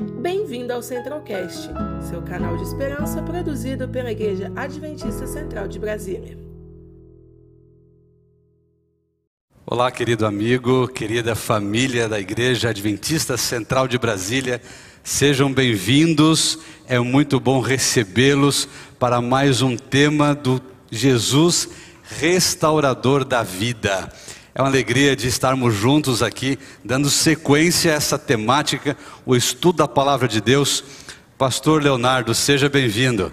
Bem-vindo ao Centralcast, seu canal de esperança produzido pela Igreja Adventista Central de Brasília. Olá, querido amigo, querida família da Igreja Adventista Central de Brasília, sejam bem-vindos. É muito bom recebê-los para mais um tema do Jesus restaurador da vida. É uma alegria de estarmos juntos aqui, dando sequência a essa temática, o estudo da palavra de Deus. Pastor Leonardo, seja bem-vindo.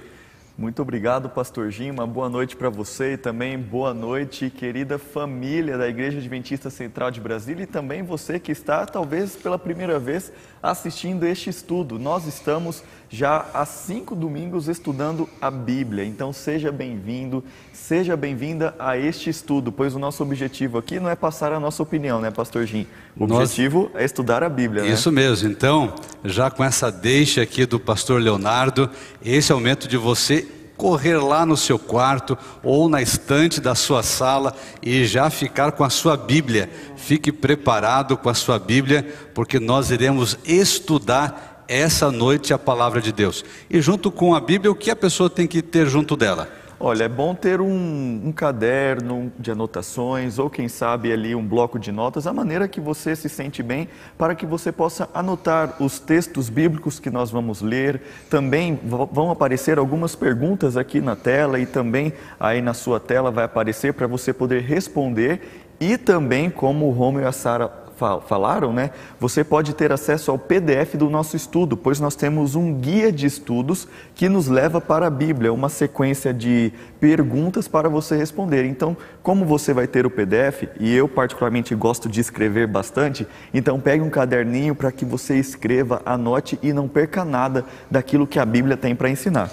Muito obrigado, Pastor Jim. Uma boa noite para você e também boa noite, querida família da Igreja Adventista Central de Brasília e também você que está, talvez pela primeira vez, assistindo este estudo. Nós estamos já há cinco domingos estudando a Bíblia, então seja bem-vindo, seja bem-vinda a este estudo, pois o nosso objetivo aqui não é passar a nossa opinião, né, Pastor Jim? O Nós... objetivo é estudar a Bíblia. Né? Isso mesmo. Então, já com essa deixa aqui do Pastor Leonardo, esse é o momento de você correr lá no seu quarto ou na estante da sua sala e já ficar com a sua Bíblia. Fique preparado com a sua Bíblia, porque nós iremos estudar essa noite a palavra de Deus. E junto com a Bíblia, o que a pessoa tem que ter junto dela? Olha, é bom ter um, um, caderno de anotações ou quem sabe ali um bloco de notas, a maneira que você se sente bem para que você possa anotar os textos bíblicos que nós vamos ler. Também vão aparecer algumas perguntas aqui na tela e também aí na sua tela vai aparecer para você poder responder e também como o Romeu e a Sara falaram, né? Você pode ter acesso ao PDF do nosso estudo, pois nós temos um guia de estudos que nos leva para a Bíblia, uma sequência de perguntas para você responder. Então, como você vai ter o PDF, e eu particularmente gosto de escrever bastante, então pegue um caderninho para que você escreva, anote e não perca nada daquilo que a Bíblia tem para ensinar.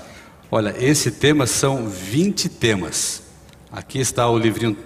Olha, esse tema são 20 temas. Aqui está o livrinho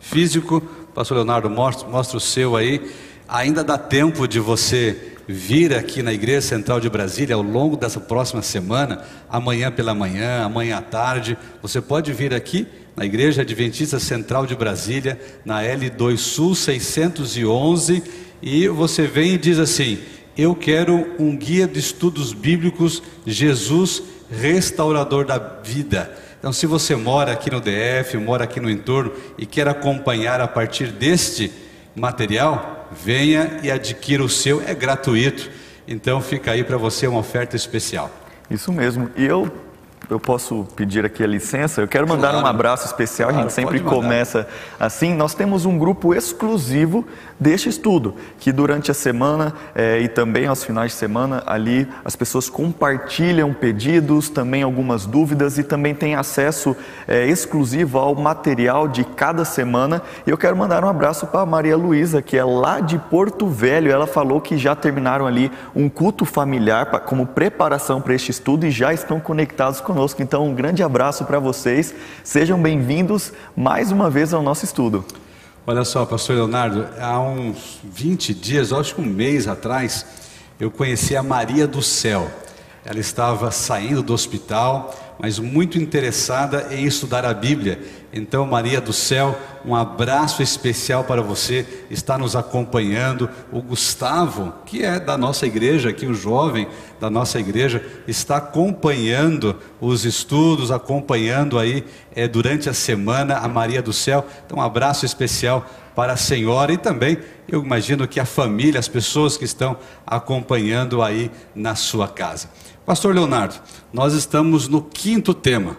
físico, Pastor Leonardo, mostra, mostra o seu aí. Ainda dá tempo de você vir aqui na Igreja Central de Brasília ao longo dessa próxima semana, amanhã pela manhã, amanhã à tarde. Você pode vir aqui na Igreja Adventista Central de Brasília, na L2 Sul 611, e você vem e diz assim: Eu quero um guia de estudos bíblicos, Jesus, restaurador da vida. Então, se você mora aqui no DF, mora aqui no entorno e quer acompanhar a partir deste material, venha e adquira o seu, é gratuito. Então, fica aí para você uma oferta especial. Isso mesmo. E eu eu posso pedir aqui a licença? Eu quero mandar claro. um abraço especial, claro, a gente sempre começa assim. Nós temos um grupo exclusivo deste estudo, que durante a semana é, e também aos finais de semana, ali as pessoas compartilham pedidos, também algumas dúvidas e também tem acesso é, exclusivo ao material de cada semana. E eu quero mandar um abraço para a Maria Luísa, que é lá de Porto Velho. Ela falou que já terminaram ali um culto familiar pra, como preparação para este estudo e já estão conectados conosco. Então, um grande abraço para vocês. Sejam bem-vindos mais uma vez ao nosso estudo. Olha só, pastor Leonardo, há uns 20 dias, acho que um mês atrás, eu conheci a Maria do Céu. Ela estava saindo do hospital, mas muito interessada em estudar a Bíblia. Então, Maria do Céu, um abraço especial para você, está nos acompanhando. O Gustavo, que é da nossa igreja, aqui o jovem da nossa igreja, está acompanhando os estudos, acompanhando aí é, durante a semana a Maria do Céu. Então, um abraço especial para a senhora e também eu imagino que a família, as pessoas que estão acompanhando aí na sua casa. Pastor Leonardo, nós estamos no quinto tema.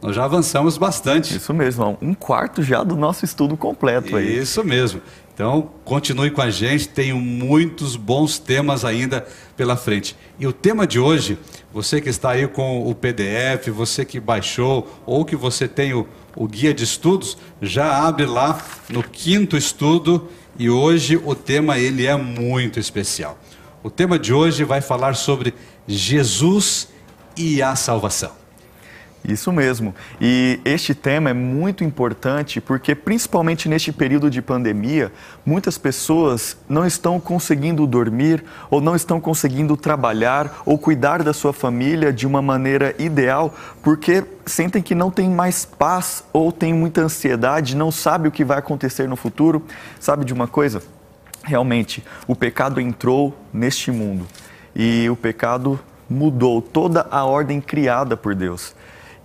Nós já avançamos bastante. Isso mesmo, um quarto já do nosso estudo completo aí. Isso mesmo. Então, continue com a gente, tenho muitos bons temas ainda pela frente. E o tema de hoje, você que está aí com o PDF, você que baixou ou que você tem o, o guia de estudos, já abre lá no quinto estudo e hoje o tema ele é muito especial. O tema de hoje vai falar sobre Jesus e a salvação. Isso mesmo. E este tema é muito importante porque, principalmente neste período de pandemia, muitas pessoas não estão conseguindo dormir ou não estão conseguindo trabalhar ou cuidar da sua família de uma maneira ideal porque sentem que não tem mais paz ou tem muita ansiedade, não sabe o que vai acontecer no futuro. Sabe de uma coisa? Realmente, o pecado entrou neste mundo e o pecado mudou toda a ordem criada por Deus.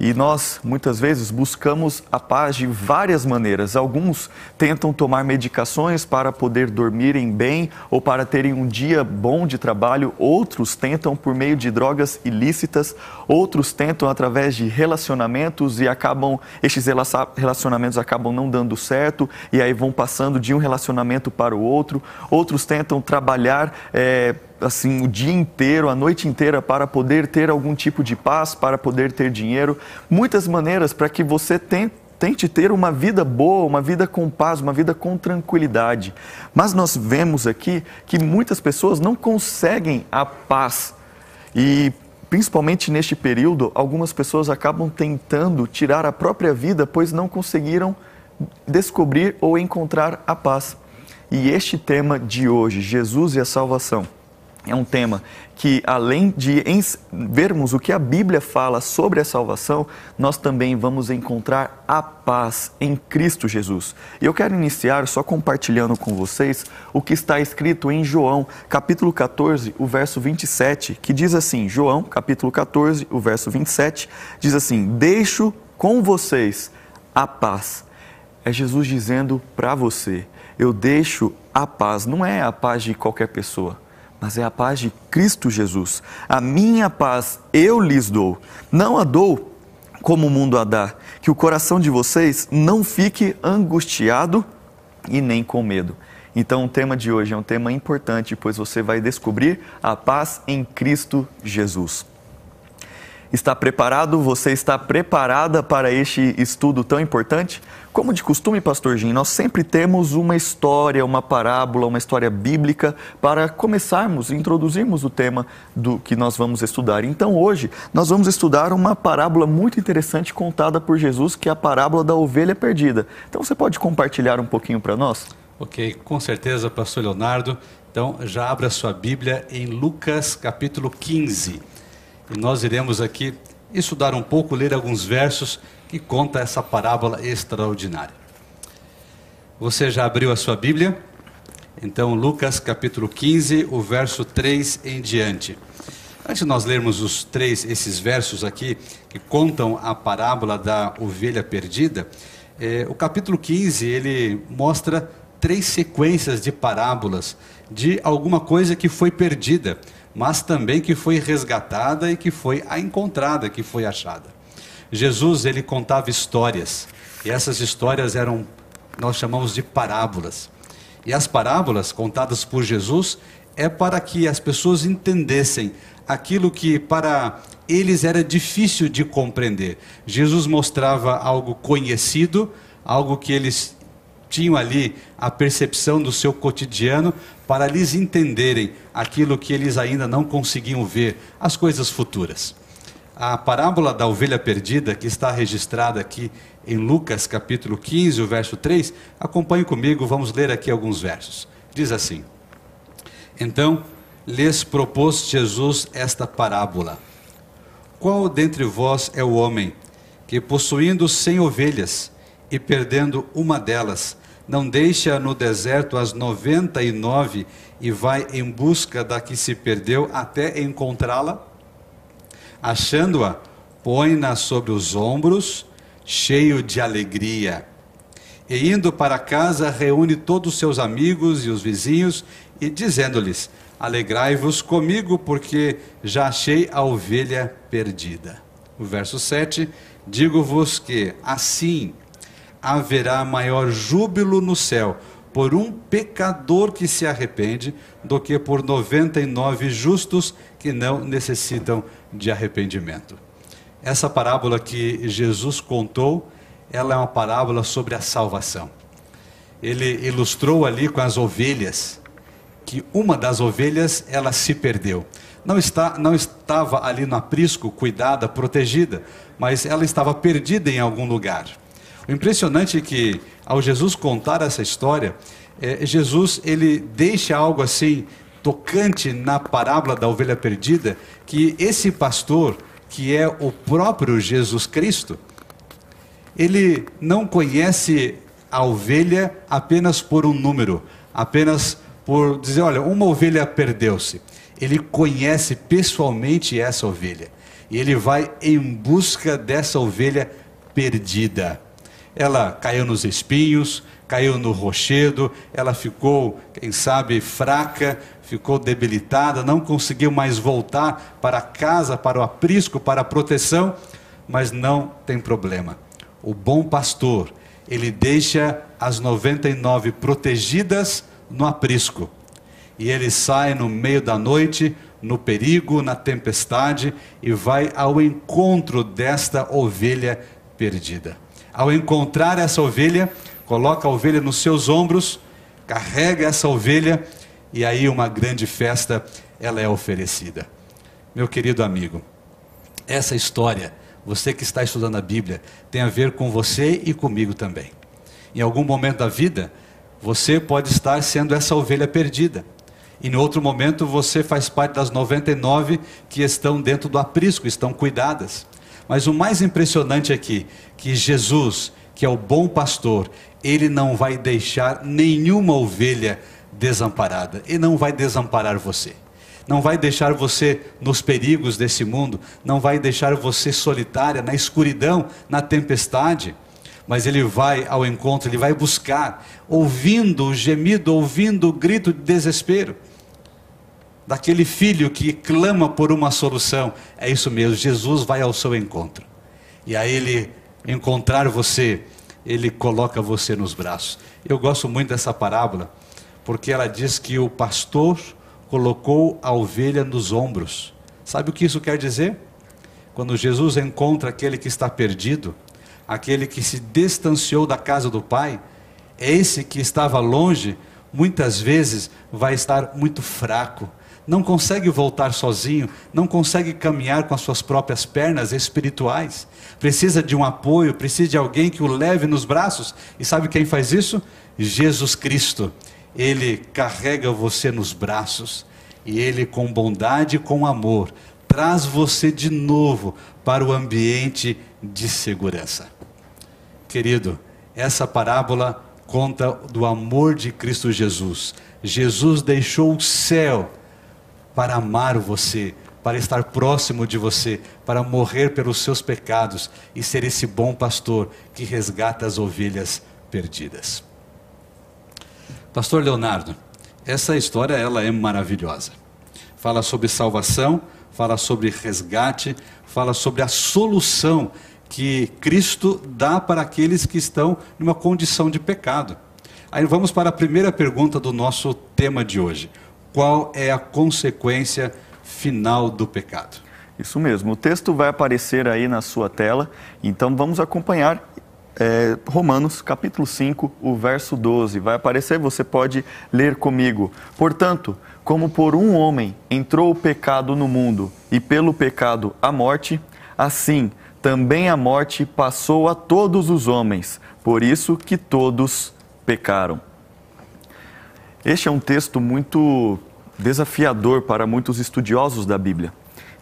E nós, muitas vezes, buscamos a paz de várias maneiras. Alguns tentam tomar medicações para poder dormirem bem ou para terem um dia bom de trabalho. Outros tentam por meio de drogas ilícitas. Outros tentam através de relacionamentos e acabam, estes relacionamentos acabam não dando certo e aí vão passando de um relacionamento para o outro. Outros tentam trabalhar. É, assim o dia inteiro, a noite inteira para poder ter algum tipo de paz, para poder ter dinheiro, muitas maneiras para que você tente tente ter uma vida boa, uma vida com paz, uma vida com tranquilidade. Mas nós vemos aqui que muitas pessoas não conseguem a paz. E principalmente neste período, algumas pessoas acabam tentando tirar a própria vida, pois não conseguiram descobrir ou encontrar a paz. E este tema de hoje, Jesus e a salvação, é um tema que, além de vermos o que a Bíblia fala sobre a salvação, nós também vamos encontrar a paz em Cristo Jesus. E eu quero iniciar só compartilhando com vocês o que está escrito em João, capítulo 14, o verso 27, que diz assim: João, capítulo 14, o verso 27, diz assim: Deixo com vocês a paz. É Jesus dizendo para você: Eu deixo a paz, não é a paz de qualquer pessoa mas é a paz de Cristo Jesus. A minha paz eu lhes dou, não a dou como o mundo a dá. Que o coração de vocês não fique angustiado e nem com medo. Então, o tema de hoje é um tema importante, pois você vai descobrir a paz em Cristo Jesus. Está preparado? Você está preparada para este estudo tão importante? Como de costume, Pastor Jim, nós sempre temos uma história, uma parábola, uma história bíblica para começarmos, introduzirmos o tema do que nós vamos estudar. Então, hoje, nós vamos estudar uma parábola muito interessante contada por Jesus, que é a parábola da ovelha perdida. Então, você pode compartilhar um pouquinho para nós? Ok, com certeza, Pastor Leonardo. Então, já abra sua Bíblia em Lucas capítulo 15. E nós iremos aqui estudar um pouco, ler alguns versos que conta essa parábola extraordinária. Você já abriu a sua Bíblia? Então, Lucas capítulo 15, o verso 3 em diante. Antes de nós lermos os três, esses versos aqui, que contam a parábola da ovelha perdida, é, o capítulo 15, ele mostra três sequências de parábolas de alguma coisa que foi perdida mas também que foi resgatada e que foi encontrada, que foi achada. Jesus, ele contava histórias, e essas histórias eram, nós chamamos de parábolas. E as parábolas contadas por Jesus é para que as pessoas entendessem aquilo que para eles era difícil de compreender. Jesus mostrava algo conhecido, algo que eles tinham ali a percepção do seu cotidiano para lhes entenderem aquilo que eles ainda não conseguiam ver, as coisas futuras. A parábola da ovelha perdida, que está registrada aqui em Lucas capítulo 15, o verso 3, acompanhe comigo, vamos ler aqui alguns versos. Diz assim: Então lhes propôs Jesus esta parábola: Qual dentre vós é o homem que, possuindo cem ovelhas e perdendo uma delas, não deixa no deserto as noventa e nove e vai em busca da que se perdeu até encontrá-la? Achando-a, põe-na sobre os ombros, cheio de alegria. E indo para casa, reúne todos os seus amigos e os vizinhos e dizendo-lhes: Alegrai-vos comigo, porque já achei a ovelha perdida. O verso 7: Digo-vos que assim haverá maior júbilo no céu por um pecador que se arrepende do que por 99 justos que não necessitam de arrependimento. Essa parábola que Jesus contou, ela é uma parábola sobre a salvação. Ele ilustrou ali com as ovelhas que uma das ovelhas ela se perdeu. Não, está, não estava ali no aprisco, cuidada, protegida, mas ela estava perdida em algum lugar. O impressionante é que, ao Jesus contar essa história, é, Jesus ele deixa algo assim tocante na parábola da ovelha perdida, que esse pastor, que é o próprio Jesus Cristo, ele não conhece a ovelha apenas por um número, apenas por dizer, olha, uma ovelha perdeu-se. ele conhece pessoalmente essa ovelha. E ele vai em busca dessa ovelha perdida. Ela caiu nos espinhos, caiu no rochedo, ela ficou, quem sabe, fraca, ficou debilitada, não conseguiu mais voltar para casa, para o aprisco, para a proteção, mas não tem problema. O bom pastor, ele deixa as 99 protegidas no aprisco. E ele sai no meio da noite, no perigo, na tempestade, e vai ao encontro desta ovelha perdida. Ao encontrar essa ovelha, coloca a ovelha nos seus ombros, carrega essa ovelha e aí uma grande festa ela é oferecida. Meu querido amigo, essa história, você que está estudando a Bíblia, tem a ver com você e comigo também. Em algum momento da vida, você pode estar sendo essa ovelha perdida. E no outro momento você faz parte das 99 que estão dentro do aprisco, estão cuidadas. Mas o mais impressionante aqui, que Jesus, que é o bom pastor, ele não vai deixar nenhuma ovelha desamparada. E não vai desamparar você. Não vai deixar você nos perigos desse mundo, não vai deixar você solitária na escuridão, na tempestade, mas ele vai ao encontro, ele vai buscar, ouvindo o gemido, ouvindo o grito de desespero daquele filho que clama por uma solução. É isso mesmo, Jesus vai ao seu encontro. E a ele encontrar você, ele coloca você nos braços. Eu gosto muito dessa parábola, porque ela diz que o pastor colocou a ovelha nos ombros. Sabe o que isso quer dizer? Quando Jesus encontra aquele que está perdido, aquele que se distanciou da casa do Pai, esse que estava longe, muitas vezes vai estar muito fraco, não consegue voltar sozinho, não consegue caminhar com as suas próprias pernas espirituais, precisa de um apoio, precisa de alguém que o leve nos braços. E sabe quem faz isso? Jesus Cristo. Ele carrega você nos braços e ele, com bondade e com amor, traz você de novo para o ambiente de segurança. Querido, essa parábola conta do amor de Cristo Jesus. Jesus deixou o céu para amar você, para estar próximo de você, para morrer pelos seus pecados e ser esse bom pastor que resgata as ovelhas perdidas. Pastor Leonardo, essa história ela é maravilhosa. Fala sobre salvação, fala sobre resgate, fala sobre a solução que Cristo dá para aqueles que estão numa condição de pecado. Aí vamos para a primeira pergunta do nosso tema de hoje qual é a consequência final do pecado. Isso mesmo, o texto vai aparecer aí na sua tela, então vamos acompanhar é, Romanos capítulo 5, o verso 12. Vai aparecer, você pode ler comigo. Portanto, como por um homem entrou o pecado no mundo e pelo pecado a morte, assim também a morte passou a todos os homens, por isso que todos pecaram. Este é um texto muito desafiador para muitos estudiosos da Bíblia.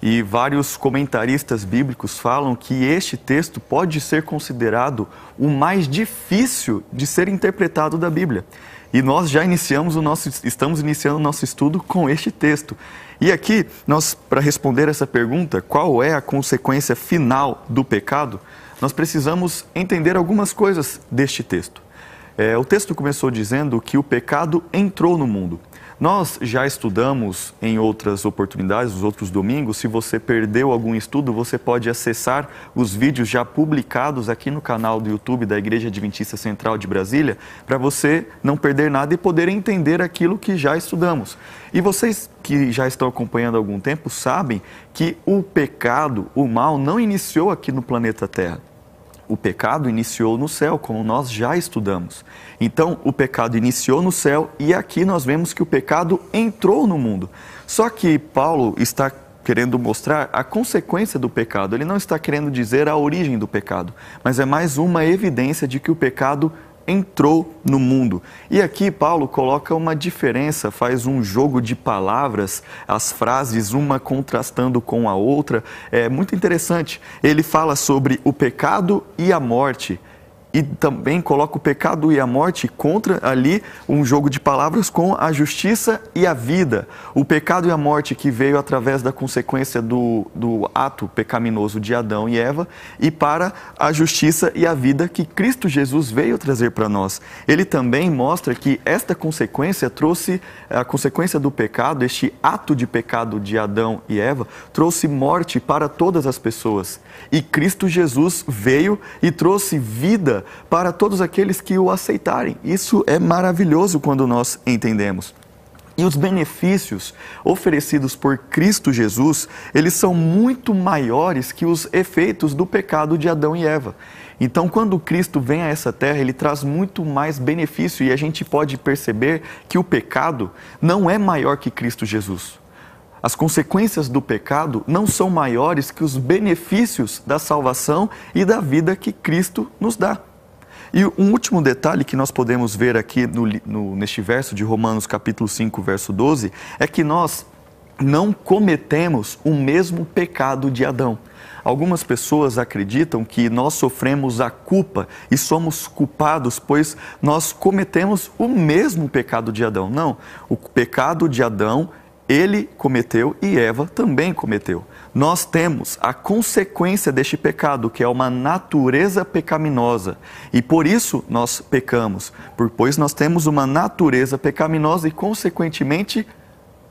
E vários comentaristas bíblicos falam que este texto pode ser considerado o mais difícil de ser interpretado da Bíblia. E nós já iniciamos o nosso, estamos iniciando o nosso estudo com este texto. E aqui, nós, para responder essa pergunta, qual é a consequência final do pecado, nós precisamos entender algumas coisas deste texto. É, o texto começou dizendo que o pecado entrou no mundo. Nós já estudamos em outras oportunidades, nos outros domingos. Se você perdeu algum estudo, você pode acessar os vídeos já publicados aqui no canal do YouTube da Igreja Adventista Central de Brasília, para você não perder nada e poder entender aquilo que já estudamos. E vocês que já estão acompanhando há algum tempo sabem que o pecado, o mal, não iniciou aqui no planeta Terra o pecado iniciou no céu, como nós já estudamos. Então, o pecado iniciou no céu e aqui nós vemos que o pecado entrou no mundo. Só que Paulo está querendo mostrar a consequência do pecado. Ele não está querendo dizer a origem do pecado, mas é mais uma evidência de que o pecado entrou no mundo. E aqui Paulo coloca uma diferença, faz um jogo de palavras, as frases uma contrastando com a outra. É muito interessante. Ele fala sobre o pecado e a morte. E também coloca o pecado e a morte contra ali um jogo de palavras com a justiça e a vida. O pecado e a morte que veio através da consequência do, do ato pecaminoso de Adão e Eva e para a justiça e a vida que Cristo Jesus veio trazer para nós. Ele também mostra que esta consequência trouxe, a consequência do pecado, este ato de pecado de Adão e Eva, trouxe morte para todas as pessoas. E Cristo Jesus veio e trouxe vida para todos aqueles que o aceitarem. Isso é maravilhoso quando nós entendemos. E os benefícios oferecidos por Cristo Jesus, eles são muito maiores que os efeitos do pecado de Adão e Eva. Então, quando Cristo vem a essa terra, ele traz muito mais benefício e a gente pode perceber que o pecado não é maior que Cristo Jesus. As consequências do pecado não são maiores que os benefícios da salvação e da vida que Cristo nos dá. E um último detalhe que nós podemos ver aqui no, no, neste verso de Romanos capítulo 5, verso 12, é que nós não cometemos o mesmo pecado de Adão. Algumas pessoas acreditam que nós sofremos a culpa e somos culpados, pois nós cometemos o mesmo pecado de Adão. Não, o pecado de Adão ele cometeu e Eva também cometeu. Nós temos a consequência deste pecado, que é uma natureza pecaminosa. E por isso nós pecamos, pois nós temos uma natureza pecaminosa e, consequentemente,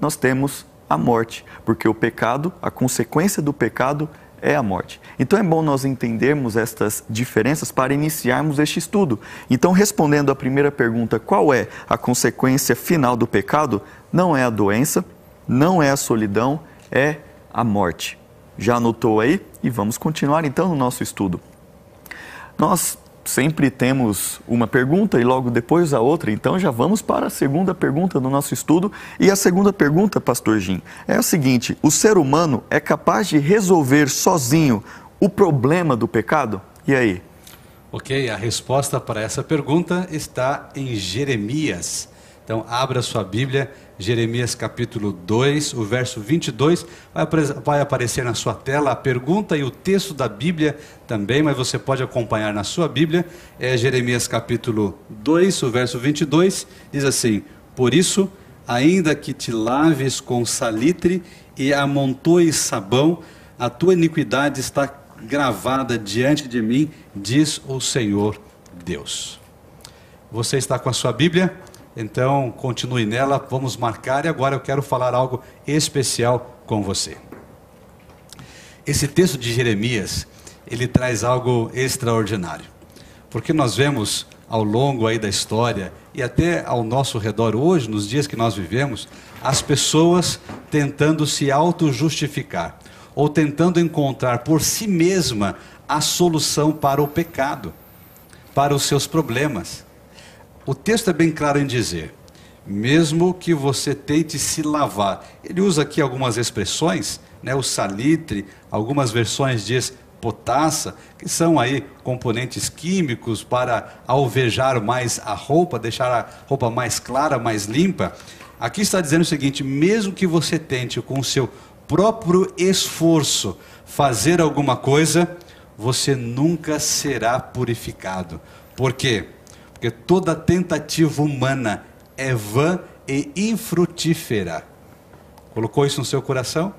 nós temos a morte, porque o pecado, a consequência do pecado é a morte. Então é bom nós entendermos estas diferenças para iniciarmos este estudo. Então, respondendo à primeira pergunta, qual é a consequência final do pecado? Não é a doença, não é a solidão, é a morte. Já anotou aí? E vamos continuar então no nosso estudo. Nós sempre temos uma pergunta e logo depois a outra, então já vamos para a segunda pergunta do nosso estudo. E a segunda pergunta, Pastor Jim, é a seguinte: o ser humano é capaz de resolver sozinho o problema do pecado? E aí? Ok, a resposta para essa pergunta está em Jeremias. Então, abra sua Bíblia Jeremias capítulo 2, o verso 22, vai, vai aparecer na sua tela a pergunta e o texto da Bíblia também, mas você pode acompanhar na sua Bíblia. É Jeremias capítulo 2, o verso 22, diz assim: Por isso, ainda que te laves com salitre e amontoes sabão, a tua iniquidade está gravada diante de mim, diz o Senhor Deus. Você está com a sua Bíblia? Então, continue nela, vamos marcar e agora eu quero falar algo especial com você. Esse texto de Jeremias, ele traz algo extraordinário. Porque nós vemos ao longo aí da história e até ao nosso redor hoje, nos dias que nós vivemos, as pessoas tentando se auto-justificar ou tentando encontrar por si mesma a solução para o pecado, para os seus problemas. O texto é bem claro em dizer: mesmo que você tente se lavar. Ele usa aqui algumas expressões, né, o salitre, algumas versões diz potassa, que são aí componentes químicos para alvejar mais a roupa, deixar a roupa mais clara, mais limpa. Aqui está dizendo o seguinte: mesmo que você tente com o seu próprio esforço fazer alguma coisa, você nunca será purificado. Por quê? Porque toda tentativa humana é vã e infrutífera. Colocou isso no seu coração?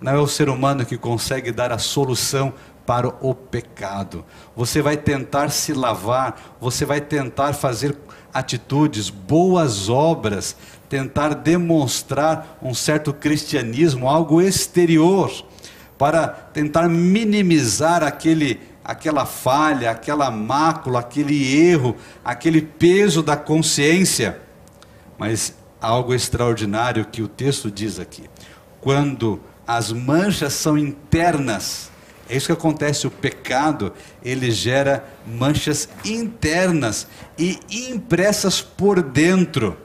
Não é o ser humano que consegue dar a solução para o pecado. Você vai tentar se lavar, você vai tentar fazer atitudes, boas obras, tentar demonstrar um certo cristianismo, algo exterior, para tentar minimizar aquele aquela falha, aquela mácula, aquele erro, aquele peso da consciência. Mas algo extraordinário que o texto diz aqui. Quando as manchas são internas, é isso que acontece, o pecado, ele gera manchas internas e impressas por dentro.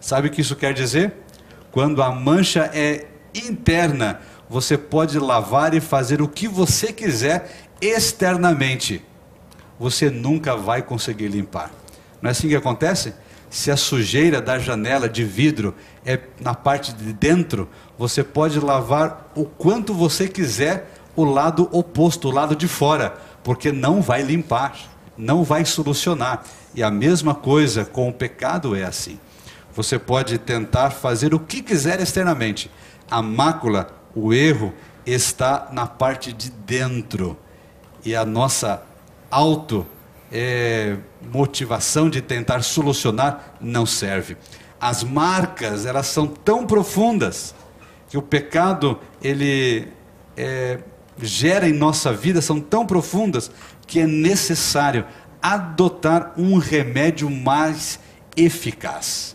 Sabe o que isso quer dizer? Quando a mancha é interna, você pode lavar e fazer o que você quiser externamente, você nunca vai conseguir limpar. Não é assim que acontece? Se a sujeira da janela de vidro é na parte de dentro, você pode lavar o quanto você quiser o lado oposto, o lado de fora, porque não vai limpar. não vai solucionar. E a mesma coisa com o pecado é assim. Você pode tentar fazer o que quiser externamente. A mácula, o erro, está na parte de dentro. E a nossa auto é, motivação de tentar solucionar não serve. As marcas, elas são tão profundas que o pecado, ele é, gera em nossa vida, são tão profundas que é necessário adotar um remédio mais eficaz.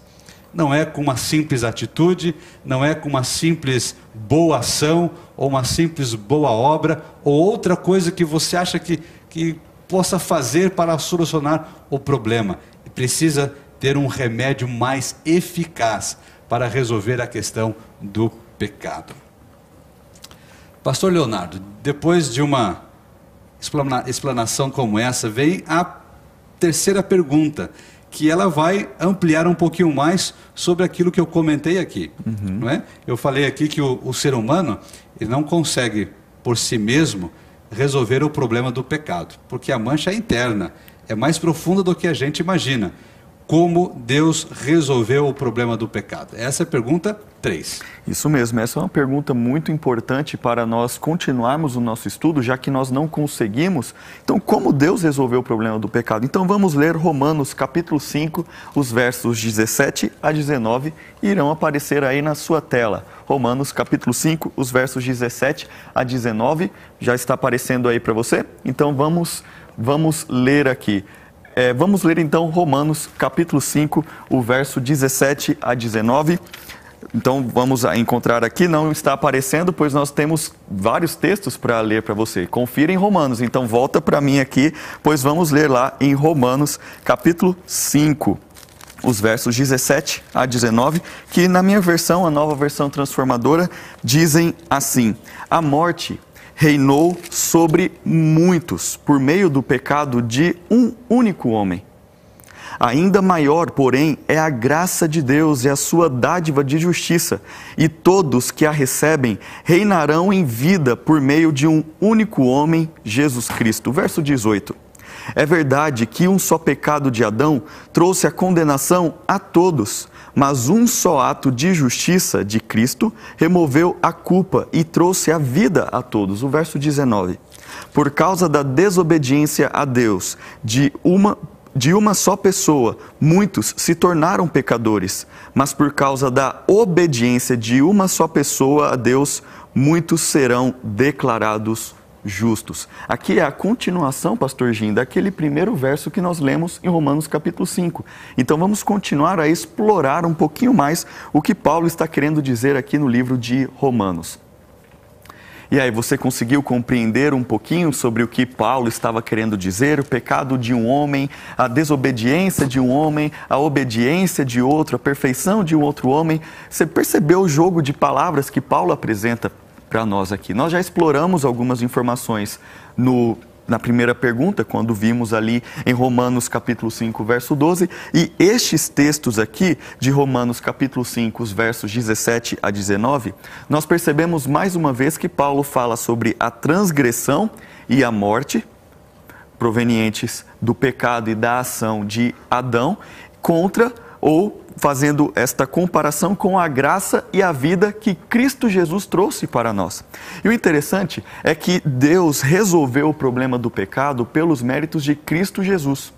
Não é com uma simples atitude, não é com uma simples boa ação, ou uma simples boa obra, ou outra coisa que você acha que, que possa fazer para solucionar o problema. Precisa ter um remédio mais eficaz para resolver a questão do pecado. Pastor Leonardo, depois de uma explanação como essa, vem a terceira pergunta, que ela vai ampliar um pouquinho mais sobre aquilo que eu comentei aqui. Uhum. Não é? Eu falei aqui que o, o ser humano ele não consegue por si mesmo resolver o problema do pecado, porque a mancha é interna, é mais profunda do que a gente imagina como Deus resolveu o problema do pecado? Essa é a pergunta 3. Isso mesmo, essa é uma pergunta muito importante para nós continuarmos o nosso estudo, já que nós não conseguimos. Então, como Deus resolveu o problema do pecado? Então, vamos ler Romanos capítulo 5, os versos 17 a 19, irão aparecer aí na sua tela. Romanos capítulo 5, os versos 17 a 19, já está aparecendo aí para você? Então, vamos, vamos ler aqui. É, vamos ler então Romanos capítulo 5, o verso 17 a 19. Então vamos encontrar aqui, não está aparecendo, pois nós temos vários textos para ler para você. Confira em Romanos, então volta para mim aqui, pois vamos ler lá em Romanos capítulo 5, os versos 17 a 19, que na minha versão, a nova versão transformadora, dizem assim: A morte reinou sobre muitos por meio do pecado de um único homem. Ainda maior, porém, é a graça de Deus e a sua dádiva de justiça, e todos que a recebem reinarão em vida por meio de um único homem, Jesus Cristo. Verso 18. É verdade que um só pecado de Adão trouxe a condenação a todos, mas um só ato de justiça de Cristo removeu a culpa e trouxe a vida a todos. O verso 19. Por causa da desobediência a Deus de uma de uma só pessoa, muitos se tornaram pecadores, mas por causa da obediência de uma só pessoa a Deus, muitos serão declarados justos. Aqui é a continuação, pastor Gim, daquele primeiro verso que nós lemos em Romanos capítulo 5. Então vamos continuar a explorar um pouquinho mais o que Paulo está querendo dizer aqui no livro de Romanos. E aí, você conseguiu compreender um pouquinho sobre o que Paulo estava querendo dizer? O pecado de um homem, a desobediência de um homem, a obediência de outro, a perfeição de um outro homem. Você percebeu o jogo de palavras que Paulo apresenta para nós aqui. Nós já exploramos algumas informações no na primeira pergunta, quando vimos ali em Romanos capítulo 5, verso 12, e estes textos aqui de Romanos capítulo 5, os versos 17 a 19, nós percebemos mais uma vez que Paulo fala sobre a transgressão e a morte provenientes do pecado e da ação de Adão contra ou fazendo esta comparação com a graça e a vida que Cristo Jesus trouxe para nós. E o interessante é que Deus resolveu o problema do pecado pelos méritos de Cristo Jesus.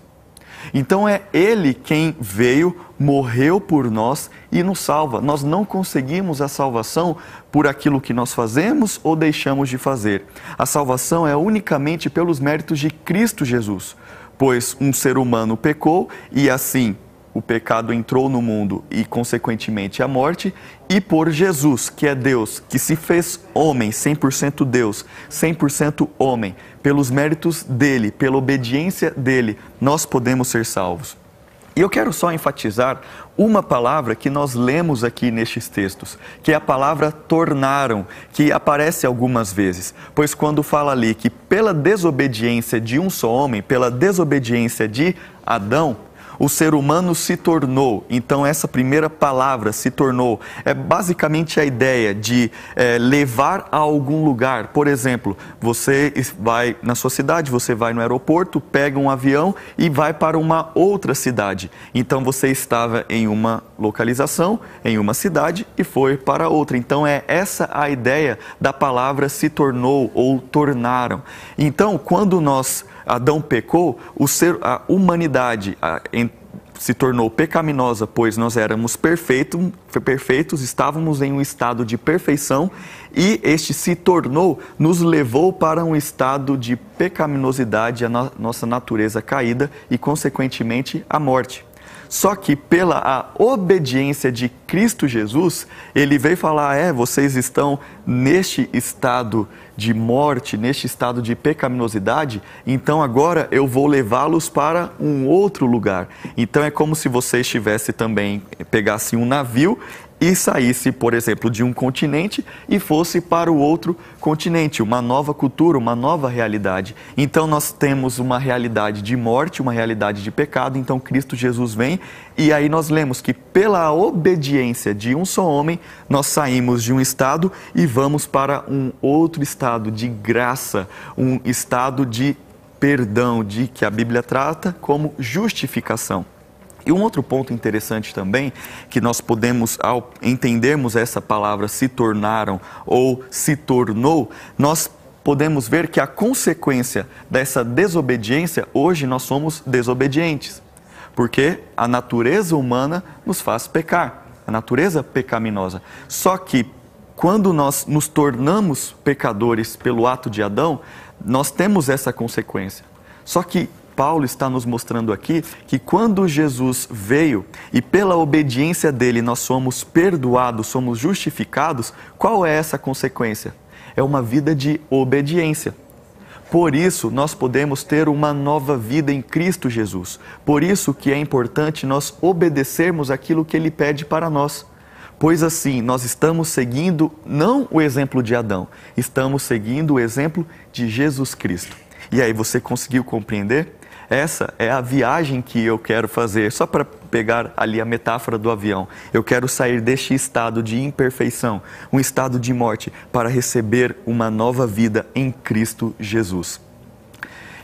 Então é Ele quem veio, morreu por nós e nos salva. Nós não conseguimos a salvação por aquilo que nós fazemos ou deixamos de fazer. A salvação é unicamente pelos méritos de Cristo Jesus, pois um ser humano pecou e assim o pecado entrou no mundo e, consequentemente, a morte, e por Jesus, que é Deus, que se fez homem, 100% Deus, 100% homem, pelos méritos dele, pela obediência dele, nós podemos ser salvos. E eu quero só enfatizar uma palavra que nós lemos aqui nestes textos, que é a palavra tornaram, que aparece algumas vezes. Pois quando fala ali que pela desobediência de um só homem, pela desobediência de Adão, o ser humano se tornou. Então, essa primeira palavra, se tornou, é basicamente a ideia de é, levar a algum lugar. Por exemplo, você vai na sua cidade, você vai no aeroporto, pega um avião e vai para uma outra cidade. Então, você estava em uma localização, em uma cidade e foi para outra. Então, é essa a ideia da palavra se tornou ou tornaram. Então, quando nós Adão pecou, ser, a humanidade a, em, se tornou pecaminosa, pois nós éramos perfeito, perfeitos, estávamos em um estado de perfeição e este se tornou, nos levou para um estado de pecaminosidade, a no, nossa natureza caída e, consequentemente, a morte. Só que pela a obediência de Cristo Jesus, ele veio falar: é, vocês estão neste estado de morte, neste estado de pecaminosidade, então agora eu vou levá-los para um outro lugar. Então é como se você estivesse também, pegasse um navio e saísse, por exemplo, de um continente e fosse para o outro continente, uma nova cultura, uma nova realidade. Então nós temos uma realidade de morte, uma realidade de pecado, então Cristo Jesus vem e aí nós lemos que pela obediência de um só homem, nós saímos de um estado e vamos para um outro estado de graça, um estado de perdão, de que a Bíblia trata como justificação. E um outro ponto interessante também, que nós podemos, ao entendermos essa palavra se tornaram ou se tornou, nós podemos ver que a consequência dessa desobediência, hoje nós somos desobedientes. Porque a natureza humana nos faz pecar, a natureza pecaminosa. Só que quando nós nos tornamos pecadores pelo ato de Adão, nós temos essa consequência. Só que Paulo está nos mostrando aqui que quando Jesus veio e pela obediência dele nós somos perdoados, somos justificados, qual é essa consequência? É uma vida de obediência. Por isso, nós podemos ter uma nova vida em Cristo Jesus. Por isso que é importante nós obedecermos aquilo que ele pede para nós. Pois assim, nós estamos seguindo não o exemplo de Adão, estamos seguindo o exemplo de Jesus Cristo. E aí, você conseguiu compreender? Essa é a viagem que eu quero fazer, só para pegar ali a metáfora do avião. Eu quero sair deste estado de imperfeição, um estado de morte, para receber uma nova vida em Cristo Jesus.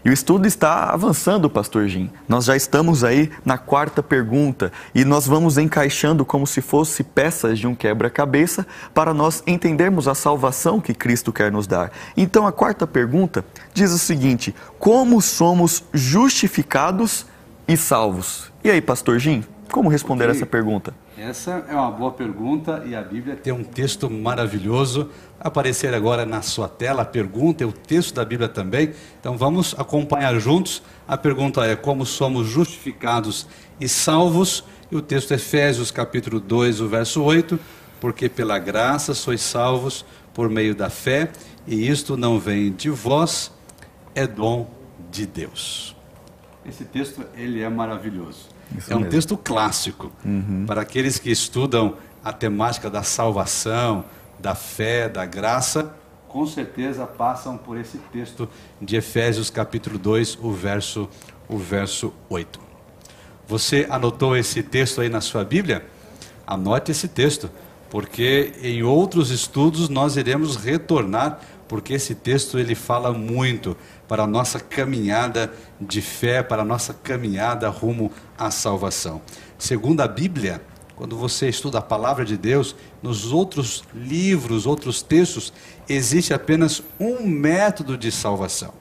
E o estudo está avançando, Pastor Jim. Nós já estamos aí na quarta pergunta e nós vamos encaixando como se fosse peças de um quebra-cabeça para nós entendermos a salvação que Cristo quer nos dar. Então a quarta pergunta diz o seguinte: Como somos justificados e salvos? E aí, Pastor Jim, como responder okay. essa pergunta? Essa é uma boa pergunta e a Bíblia tem um texto maravilhoso aparecer agora na sua tela. A pergunta é o texto da Bíblia também. Então vamos acompanhar juntos. A pergunta é como somos justificados e salvos. E o texto é Efésios capítulo 2, o verso 8, porque pela graça sois salvos por meio da fé, e isto não vem de vós, é dom de Deus. Esse texto ele é maravilhoso. Isso é um texto clássico uhum. para aqueles que estudam a temática da salvação, da fé, da graça, com certeza passam por esse texto de Efésios capítulo 2, o verso, o verso 8. Você anotou esse texto aí na sua Bíblia? Anote esse texto, porque em outros estudos nós iremos retornar, porque esse texto ele fala muito para a nossa caminhada de fé, para a nossa caminhada rumo à salvação. Segundo a Bíblia, quando você estuda a palavra de Deus, nos outros livros, outros textos, existe apenas um método de salvação.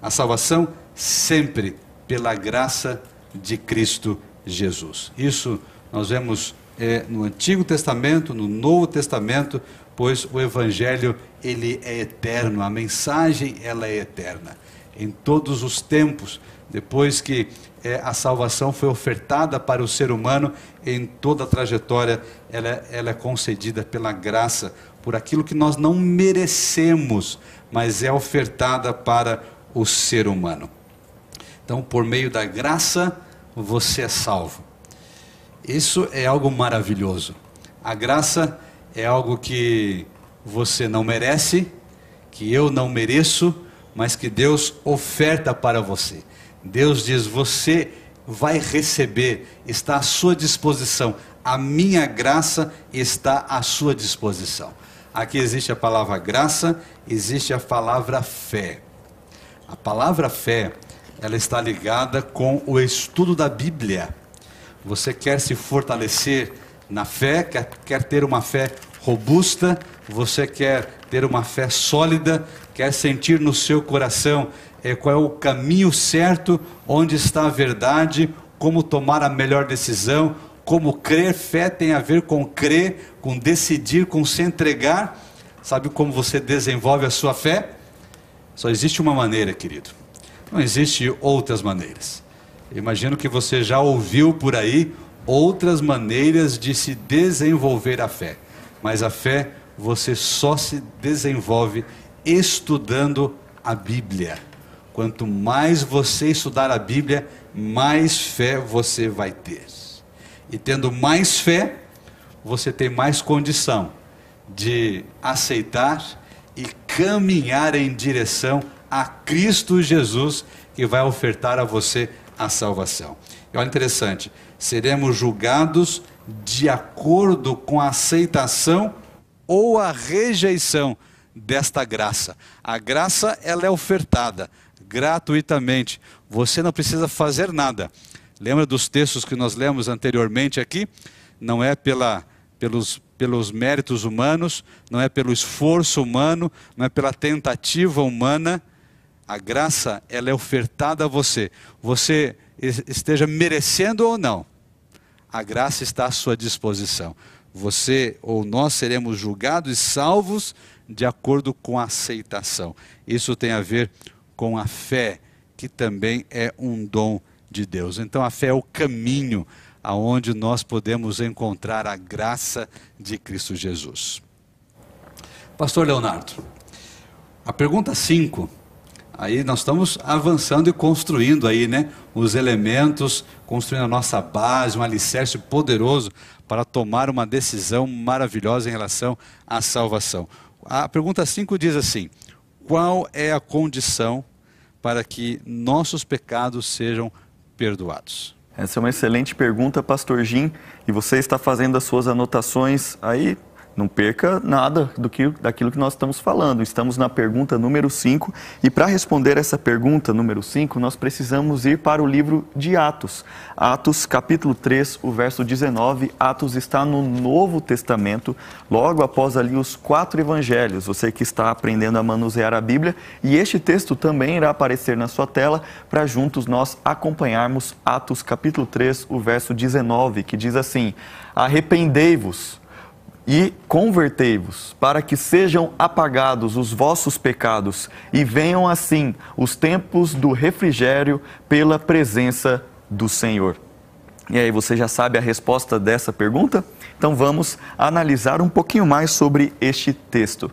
A salvação sempre pela graça de Cristo Jesus. Isso nós vemos é, no Antigo Testamento, no Novo Testamento, pois o Evangelho ele é eterno, a mensagem ela é eterna. Em todos os tempos, depois que é, a salvação foi ofertada para o ser humano, em toda a trajetória ela, ela é concedida pela graça, por aquilo que nós não merecemos, mas é ofertada para o ser humano. Então, por meio da graça, você é salvo. Isso é algo maravilhoso. A graça é algo que você não merece, que eu não mereço, mas que Deus oferta para você. Deus diz: Você vai receber, está à sua disposição. A minha graça está à sua disposição. Aqui existe a palavra graça, existe a palavra fé. A palavra fé, ela está ligada com o estudo da Bíblia. Você quer se fortalecer na fé, quer, quer ter uma fé robusta, você quer ter uma fé sólida, quer sentir no seu coração é, qual é o caminho certo, onde está a verdade, como tomar a melhor decisão, como crer. Fé tem a ver com crer, com decidir, com se entregar. Sabe como você desenvolve a sua fé? Só existe uma maneira, querido. Não existe outras maneiras. Imagino que você já ouviu por aí outras maneiras de se desenvolver a fé. Mas a fé você só se desenvolve estudando a Bíblia. Quanto mais você estudar a Bíblia, mais fé você vai ter. E tendo mais fé, você tem mais condição de aceitar e caminhar em direção a Cristo Jesus, que vai ofertar a você a salvação. E olha interessante, seremos julgados de acordo com a aceitação ou a rejeição desta graça. A graça ela é ofertada gratuitamente. Você não precisa fazer nada. Lembra dos textos que nós lemos anteriormente aqui? Não é pela, pelos, pelos méritos humanos, não é pelo esforço humano, não é pela tentativa humana. A graça ela é ofertada a você. Você esteja merecendo ou não, a graça está à sua disposição. Você ou nós seremos julgados e salvos de acordo com a aceitação. Isso tem a ver com a fé, que também é um dom de Deus. Então a fé é o caminho aonde nós podemos encontrar a graça de Cristo Jesus. Pastor Leonardo, a pergunta 5, aí nós estamos avançando e construindo aí, né, os elementos, construindo a nossa base, um alicerce poderoso para tomar uma decisão maravilhosa em relação à salvação. A pergunta 5 diz assim: qual é a condição para que nossos pecados sejam perdoados? Essa é uma excelente pergunta, Pastor Jim, e você está fazendo as suas anotações aí não perca nada do que, daquilo que nós estamos falando. Estamos na pergunta número 5 e para responder essa pergunta número 5, nós precisamos ir para o livro de Atos. Atos, capítulo 3, o verso 19. Atos está no Novo Testamento, logo após ali os quatro evangelhos. Você que está aprendendo a manusear a Bíblia, e este texto também irá aparecer na sua tela para juntos nós acompanharmos Atos, capítulo 3, o verso 19, que diz assim: Arrependei-vos e convertei-vos, para que sejam apagados os vossos pecados e venham assim os tempos do refrigério pela presença do Senhor. E aí, você já sabe a resposta dessa pergunta? Então vamos analisar um pouquinho mais sobre este texto.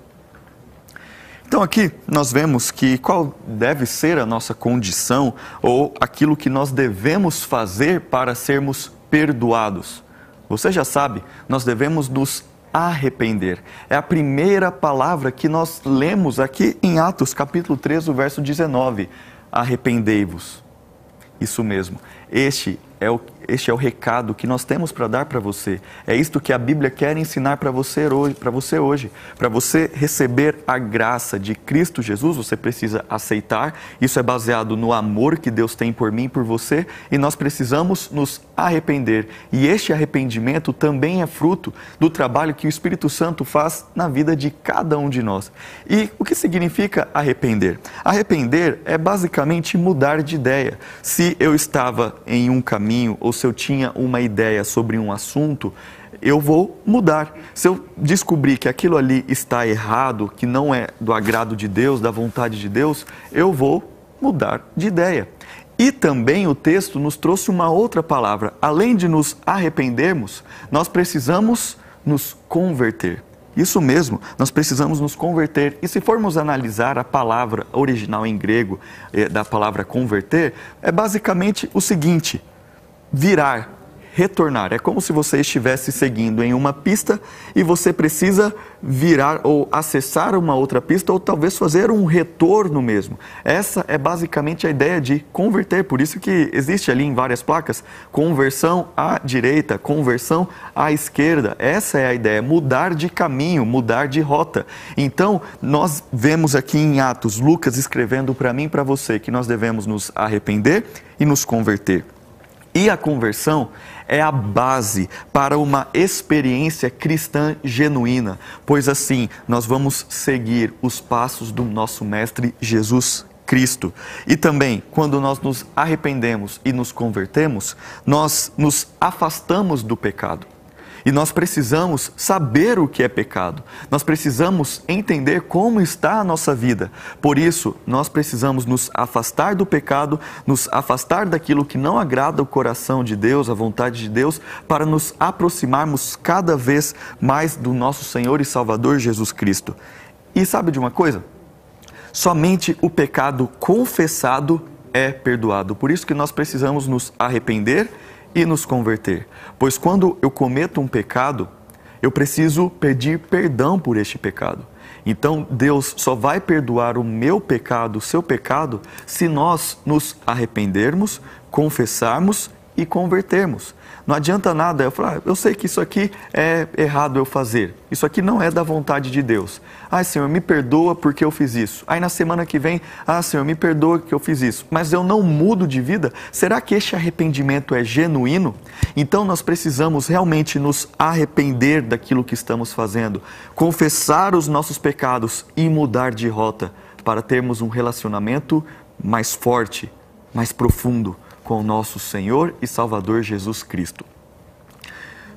Então aqui nós vemos que qual deve ser a nossa condição ou aquilo que nós devemos fazer para sermos perdoados. Você já sabe, nós devemos nos arrepender. É a primeira palavra que nós lemos aqui em Atos, capítulo 3, o verso 19. Arrependei-vos. Isso mesmo. Este é o, este é o recado que nós temos para dar para você. É isto que a Bíblia quer ensinar para você hoje. Para você hoje, para você receber a graça de Cristo Jesus, você precisa aceitar. Isso é baseado no amor que Deus tem por mim por você, e nós precisamos nos arrepender. E este arrependimento também é fruto do trabalho que o Espírito Santo faz na vida de cada um de nós. E o que significa arrepender? Arrepender é basicamente mudar de ideia. Se eu estava em um caminho ou se eu tinha uma ideia sobre um assunto, eu vou mudar. Se eu descobrir que aquilo ali está errado, que não é do agrado de Deus, da vontade de Deus, eu vou mudar de ideia. E também o texto nos trouxe uma outra palavra. Além de nos arrependermos, nós precisamos nos converter. Isso mesmo, nós precisamos nos converter. E se formos analisar a palavra original em grego eh, da palavra converter, é basicamente o seguinte: virar, retornar. É como se você estivesse seguindo em uma pista e você precisa virar ou acessar uma outra pista ou talvez fazer um retorno mesmo. Essa é basicamente a ideia de converter, por isso que existe ali em várias placas conversão à direita, conversão à esquerda. Essa é a ideia, mudar de caminho, mudar de rota. Então, nós vemos aqui em Atos Lucas escrevendo para mim e para você que nós devemos nos arrepender e nos converter. E a conversão é a base para uma experiência cristã genuína, pois assim nós vamos seguir os passos do nosso Mestre Jesus Cristo. E também, quando nós nos arrependemos e nos convertemos, nós nos afastamos do pecado. E nós precisamos saber o que é pecado. Nós precisamos entender como está a nossa vida. Por isso, nós precisamos nos afastar do pecado, nos afastar daquilo que não agrada o coração de Deus, a vontade de Deus, para nos aproximarmos cada vez mais do nosso Senhor e Salvador Jesus Cristo. E sabe de uma coisa? Somente o pecado confessado é perdoado. Por isso que nós precisamos nos arrepender e nos converter. Pois quando eu cometo um pecado, eu preciso pedir perdão por este pecado. Então Deus só vai perdoar o meu pecado, o seu pecado, se nós nos arrependermos, confessarmos e convertermos. Não adianta nada eu falar, ah, eu sei que isso aqui é errado eu fazer. Isso aqui não é da vontade de Deus. Ai, Senhor, me perdoa porque eu fiz isso. Aí na semana que vem, ah, Senhor, me perdoa que eu fiz isso. Mas eu não mudo de vida. Será que este arrependimento é genuíno? Então nós precisamos realmente nos arrepender daquilo que estamos fazendo, confessar os nossos pecados e mudar de rota para termos um relacionamento mais forte, mais profundo com nosso Senhor e Salvador Jesus Cristo.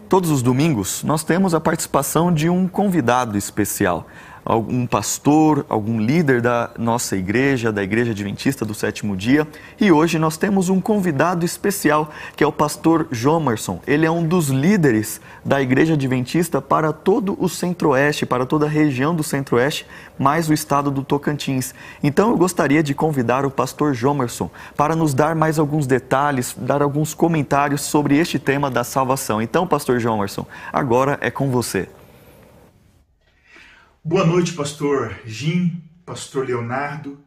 Todos os domingos nós temos a participação de um convidado especial algum pastor, algum líder da nossa igreja, da Igreja Adventista do Sétimo Dia. E hoje nós temos um convidado especial, que é o pastor Jomerson. Ele é um dos líderes da Igreja Adventista para todo o Centro-Oeste, para toda a região do Centro-Oeste, mais o estado do Tocantins. Então eu gostaria de convidar o pastor Jomerson para nos dar mais alguns detalhes, dar alguns comentários sobre este tema da salvação. Então, pastor Jomerson, agora é com você. Boa noite, pastor Jim, pastor Leonardo.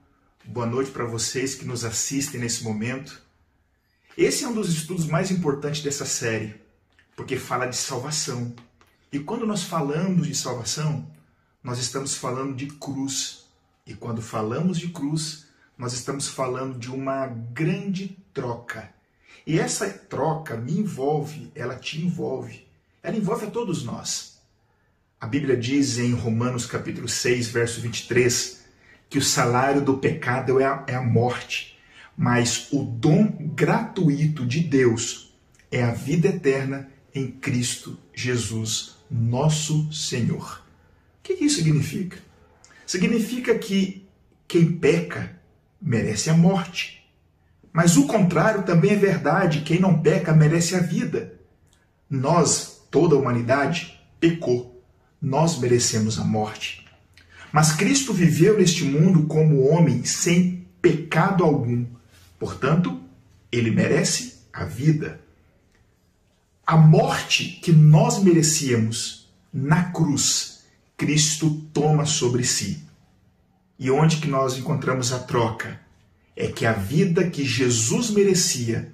Boa noite para vocês que nos assistem nesse momento. Esse é um dos estudos mais importantes dessa série, porque fala de salvação. E quando nós falamos de salvação, nós estamos falando de cruz. E quando falamos de cruz, nós estamos falando de uma grande troca. E essa troca me envolve, ela te envolve, ela envolve a todos nós. A Bíblia diz em Romanos capítulo 6, verso 23, que o salário do pecado é a, é a morte, mas o dom gratuito de Deus é a vida eterna em Cristo Jesus, nosso Senhor. O que isso significa? Significa que quem peca merece a morte. Mas o contrário também é verdade: quem não peca merece a vida. Nós, toda a humanidade, pecou nós merecemos a morte. Mas Cristo viveu neste mundo como homem sem pecado algum. Portanto, ele merece a vida. A morte que nós merecíamos na cruz, Cristo toma sobre si. E onde que nós encontramos a troca? É que a vida que Jesus merecia,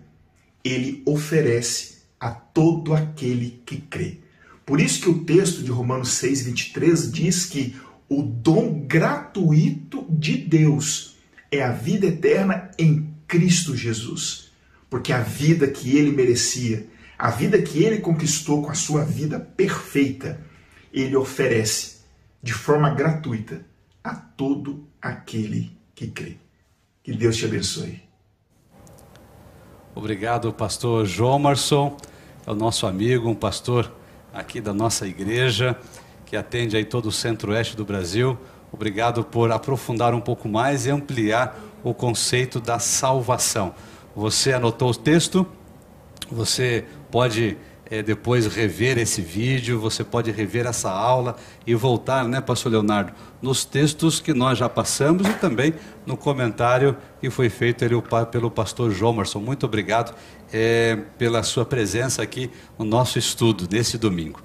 ele oferece a todo aquele que crê. Por isso que o texto de Romanos 6, 23 diz que o dom gratuito de Deus é a vida eterna em Cristo Jesus. Porque a vida que ele merecia, a vida que ele conquistou com a sua vida perfeita, ele oferece de forma gratuita a todo aquele que crê. Que Deus te abençoe. Obrigado, pastor João Marçom, é o nosso amigo, um pastor aqui da nossa igreja, que atende aí todo o centro-oeste do Brasil. Obrigado por aprofundar um pouco mais e ampliar o conceito da salvação. Você anotou o texto? Você pode é, depois rever esse vídeo, você pode rever essa aula e voltar, né, Pastor Leonardo, nos textos que nós já passamos e também no comentário que foi feito ali pelo pastor Jomerson. Muito obrigado é, pela sua presença aqui no nosso estudo nesse domingo.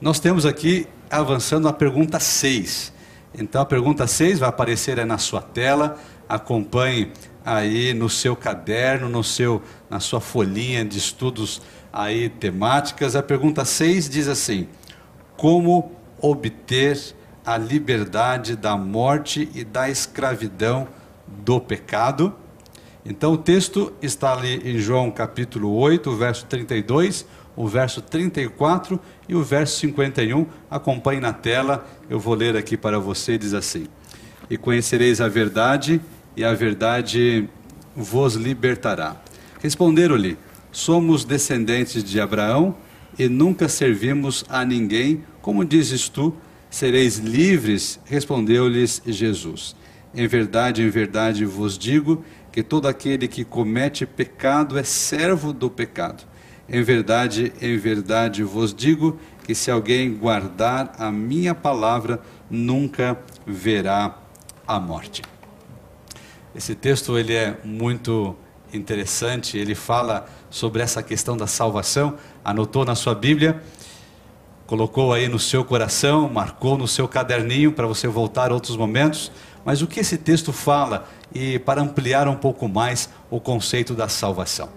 Nós temos aqui, avançando a pergunta 6. Então a pergunta 6 vai aparecer na sua tela, acompanhe aí no seu caderno, no seu, na sua folhinha de estudos aí temáticas. A pergunta 6 diz assim: Como obter a liberdade da morte e da escravidão do pecado? Então o texto está ali em João capítulo 8, verso 32, o verso 34 e o verso 51. Acompanhe na tela, eu vou ler aqui para você, diz assim: E conhecereis a verdade, e a verdade vos libertará. Responderam-lhe: Somos descendentes de Abraão e nunca servimos a ninguém, como dizes tu, sereis livres, respondeu-lhes Jesus. Em verdade, em verdade vos digo que todo aquele que comete pecado é servo do pecado. Em verdade, em verdade vos digo que se alguém guardar a minha palavra, nunca verá a morte. Esse texto ele é muito interessante, ele fala sobre essa questão da salvação, anotou na sua Bíblia, colocou aí no seu coração, marcou no seu caderninho para você voltar a outros momentos. Mas o que esse texto fala e para ampliar um pouco mais o conceito da salvação?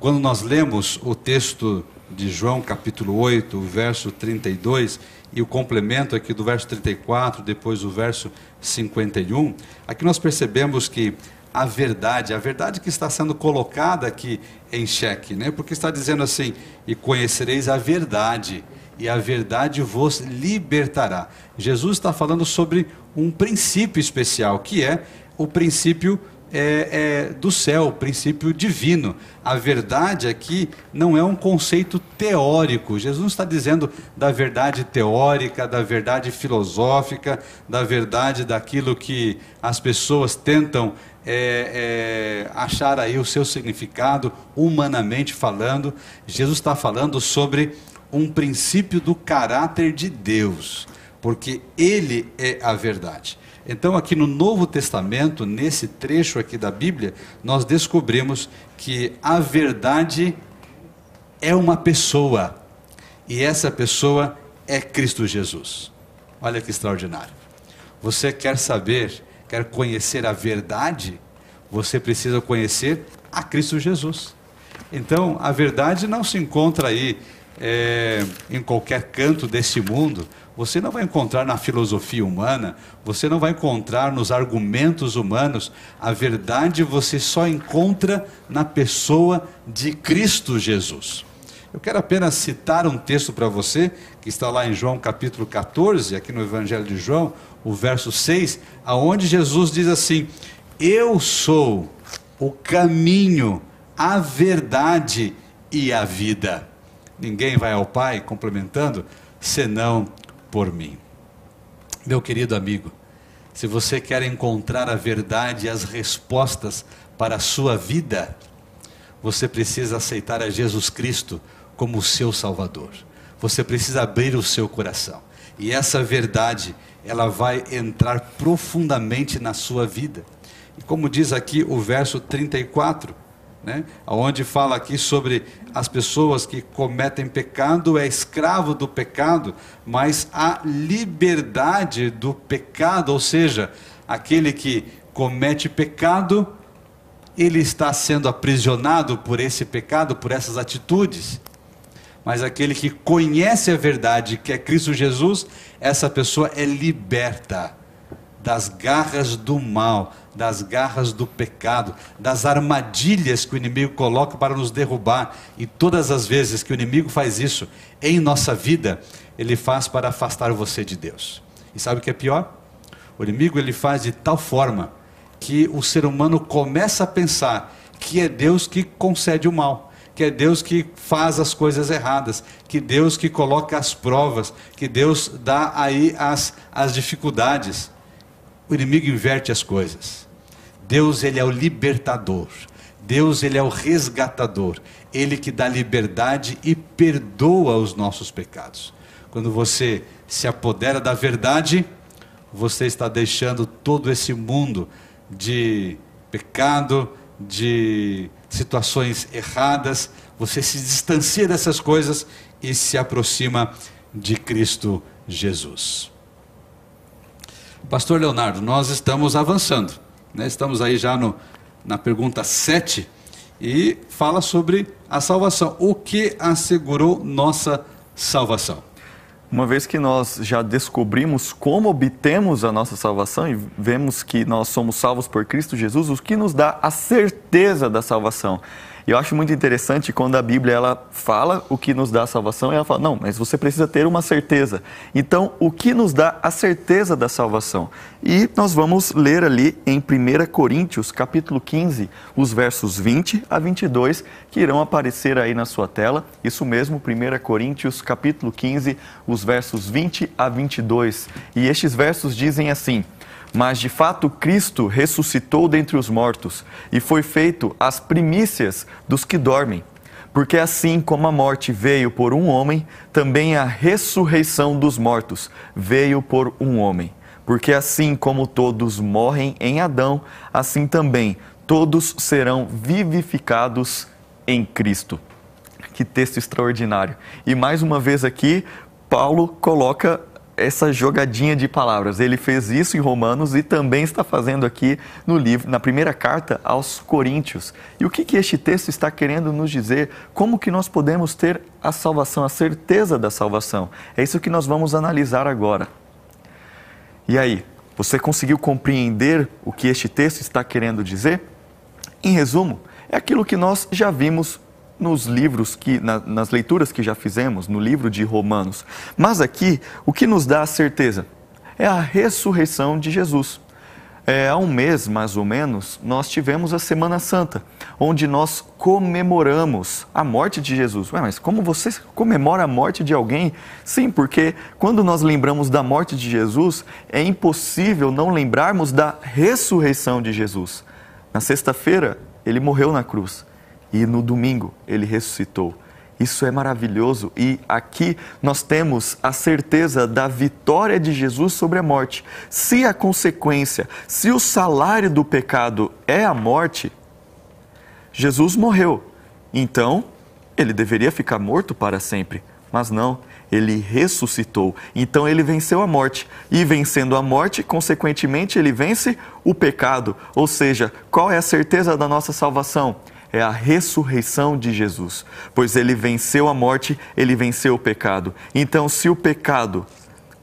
Quando nós lemos o texto de João capítulo 8, verso 32 e o complemento aqui do verso 34, depois o verso 51, aqui nós percebemos que a verdade, a verdade que está sendo colocada aqui em xeque, né? Porque está dizendo assim: "E conhecereis a verdade, e a verdade vos libertará". Jesus está falando sobre um princípio especial, que é o princípio é, é, do céu, princípio divino. A verdade aqui não é um conceito teórico. Jesus está dizendo da verdade teórica, da verdade filosófica, da verdade daquilo que as pessoas tentam é, é, achar aí o seu significado, humanamente falando. Jesus está falando sobre um princípio do caráter de Deus, porque Ele é a verdade. Então, aqui no Novo Testamento, nesse trecho aqui da Bíblia, nós descobrimos que a verdade é uma pessoa, e essa pessoa é Cristo Jesus. Olha que extraordinário. Você quer saber quer conhecer a verdade, você precisa conhecer a Cristo Jesus. Então, a verdade não se encontra aí é, em qualquer canto deste mundo. Você não vai encontrar na filosofia humana, você não vai encontrar nos argumentos humanos. A verdade você só encontra na pessoa de Cristo Jesus. Eu quero apenas citar um texto para você, que está lá em João capítulo 14, aqui no Evangelho de João, o verso 6, aonde Jesus diz assim: Eu sou o caminho, a verdade e a vida. Ninguém vai ao Pai, complementando, senão por mim. Meu querido amigo, se você quer encontrar a verdade e as respostas para a sua vida, você precisa aceitar a Jesus Cristo como seu Salvador. Você precisa abrir o seu coração. E essa verdade ela vai entrar profundamente na sua vida. E como diz aqui o verso 34, né, onde fala aqui sobre as pessoas que cometem pecado, é escravo do pecado, mas a liberdade do pecado, ou seja, aquele que comete pecado, ele está sendo aprisionado por esse pecado, por essas atitudes. Mas aquele que conhece a verdade, que é Cristo Jesus, essa pessoa é liberta das garras do mal, das garras do pecado, das armadilhas que o inimigo coloca para nos derrubar. E todas as vezes que o inimigo faz isso em nossa vida, ele faz para afastar você de Deus. E sabe o que é pior? O inimigo ele faz de tal forma que o ser humano começa a pensar que é Deus que concede o mal que é Deus que faz as coisas erradas, que Deus que coloca as provas, que Deus dá aí as, as dificuldades. O inimigo inverte as coisas. Deus, ele é o libertador. Deus, ele é o resgatador, ele que dá liberdade e perdoa os nossos pecados. Quando você se apodera da verdade, você está deixando todo esse mundo de pecado, de situações erradas, você se distancia dessas coisas e se aproxima de Cristo Jesus. Pastor Leonardo, nós estamos avançando, né? estamos aí já no, na pergunta 7 e fala sobre a salvação. O que assegurou nossa salvação? Uma vez que nós já descobrimos como obtemos a nossa salvação e vemos que nós somos salvos por Cristo Jesus, o que nos dá a certeza da salvação eu acho muito interessante quando a Bíblia ela fala o que nos dá a salvação, e ela fala: "Não, mas você precisa ter uma certeza". Então, o que nos dá a certeza da salvação? E nós vamos ler ali em 1 Coríntios, capítulo 15, os versos 20 a 22, que irão aparecer aí na sua tela. Isso mesmo, 1 Coríntios, capítulo 15, os versos 20 a 22. E estes versos dizem assim: mas de fato Cristo ressuscitou dentre os mortos e foi feito as primícias dos que dormem. Porque assim como a morte veio por um homem, também a ressurreição dos mortos veio por um homem. Porque assim como todos morrem em Adão, assim também todos serão vivificados em Cristo. Que texto extraordinário. E mais uma vez aqui, Paulo coloca essa jogadinha de palavras. Ele fez isso em Romanos e também está fazendo aqui no livro, na primeira carta aos Coríntios. E o que, que este texto está querendo nos dizer? Como que nós podemos ter a salvação, a certeza da salvação? É isso que nós vamos analisar agora. E aí, você conseguiu compreender o que este texto está querendo dizer? Em resumo, é aquilo que nós já vimos nos livros que na, nas leituras que já fizemos no livro de Romanos. Mas aqui o que nos dá a certeza é a ressurreição de Jesus. É, há um mês, mais ou menos, nós tivemos a Semana Santa, onde nós comemoramos a morte de Jesus. Ué, mas como você comemora a morte de alguém? Sim, porque quando nós lembramos da morte de Jesus, é impossível não lembrarmos da ressurreição de Jesus. Na sexta-feira, ele morreu na cruz e no domingo ele ressuscitou. Isso é maravilhoso e aqui nós temos a certeza da vitória de Jesus sobre a morte. Se a consequência, se o salário do pecado é a morte, Jesus morreu. Então, ele deveria ficar morto para sempre, mas não, ele ressuscitou. Então ele venceu a morte. E vencendo a morte, consequentemente, ele vence o pecado. Ou seja, qual é a certeza da nossa salvação? É a ressurreição de Jesus, pois ele venceu a morte, ele venceu o pecado. Então, se o pecado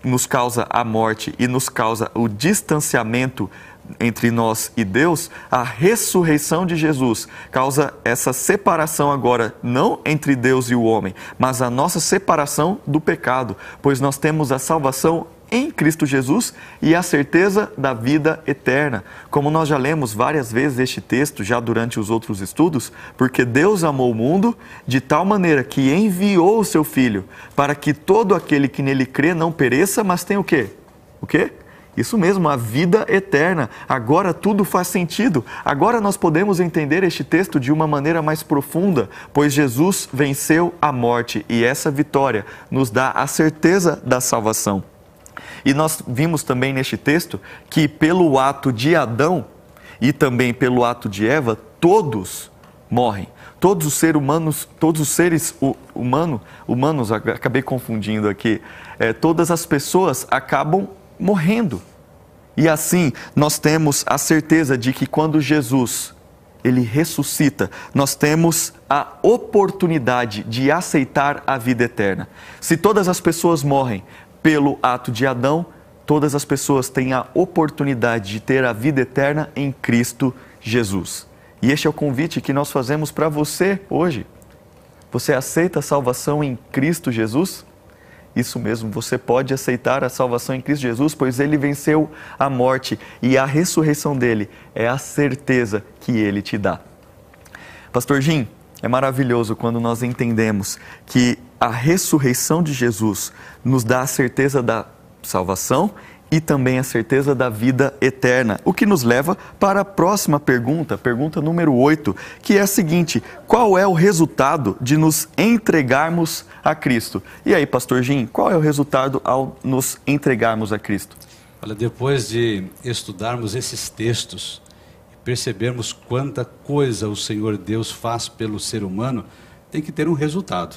nos causa a morte e nos causa o distanciamento entre nós e Deus, a ressurreição de Jesus causa essa separação agora, não entre Deus e o homem, mas a nossa separação do pecado, pois nós temos a salvação em Cristo Jesus e a certeza da vida eterna. Como nós já lemos várias vezes este texto, já durante os outros estudos, porque Deus amou o mundo de tal maneira que enviou o seu Filho, para que todo aquele que nele crê não pereça, mas tenha o quê? O quê? Isso mesmo, a vida eterna. Agora tudo faz sentido. Agora nós podemos entender este texto de uma maneira mais profunda, pois Jesus venceu a morte e essa vitória nos dá a certeza da salvação. E nós vimos também neste texto que pelo ato de Adão e também pelo ato de Eva, todos morrem. Todos os seres humanos, todos os seres humano, humanos, acabei confundindo aqui, é, todas as pessoas acabam morrendo. E assim, nós temos a certeza de que quando Jesus ele ressuscita, nós temos a oportunidade de aceitar a vida eterna. Se todas as pessoas morrem, pelo ato de Adão, todas as pessoas têm a oportunidade de ter a vida eterna em Cristo Jesus. E este é o convite que nós fazemos para você hoje. Você aceita a salvação em Cristo Jesus? Isso mesmo, você pode aceitar a salvação em Cristo Jesus, pois ele venceu a morte e a ressurreição dele é a certeza que ele te dá. Pastor Jim, é maravilhoso quando nós entendemos que a ressurreição de Jesus nos dá a certeza da salvação e também a certeza da vida eterna. O que nos leva para a próxima pergunta, pergunta número 8, que é a seguinte: qual é o resultado de nos entregarmos a Cristo? E aí, pastor Jim, qual é o resultado ao nos entregarmos a Cristo? Olha, depois de estudarmos esses textos e percebermos quanta coisa o Senhor Deus faz pelo ser humano, tem que ter um resultado.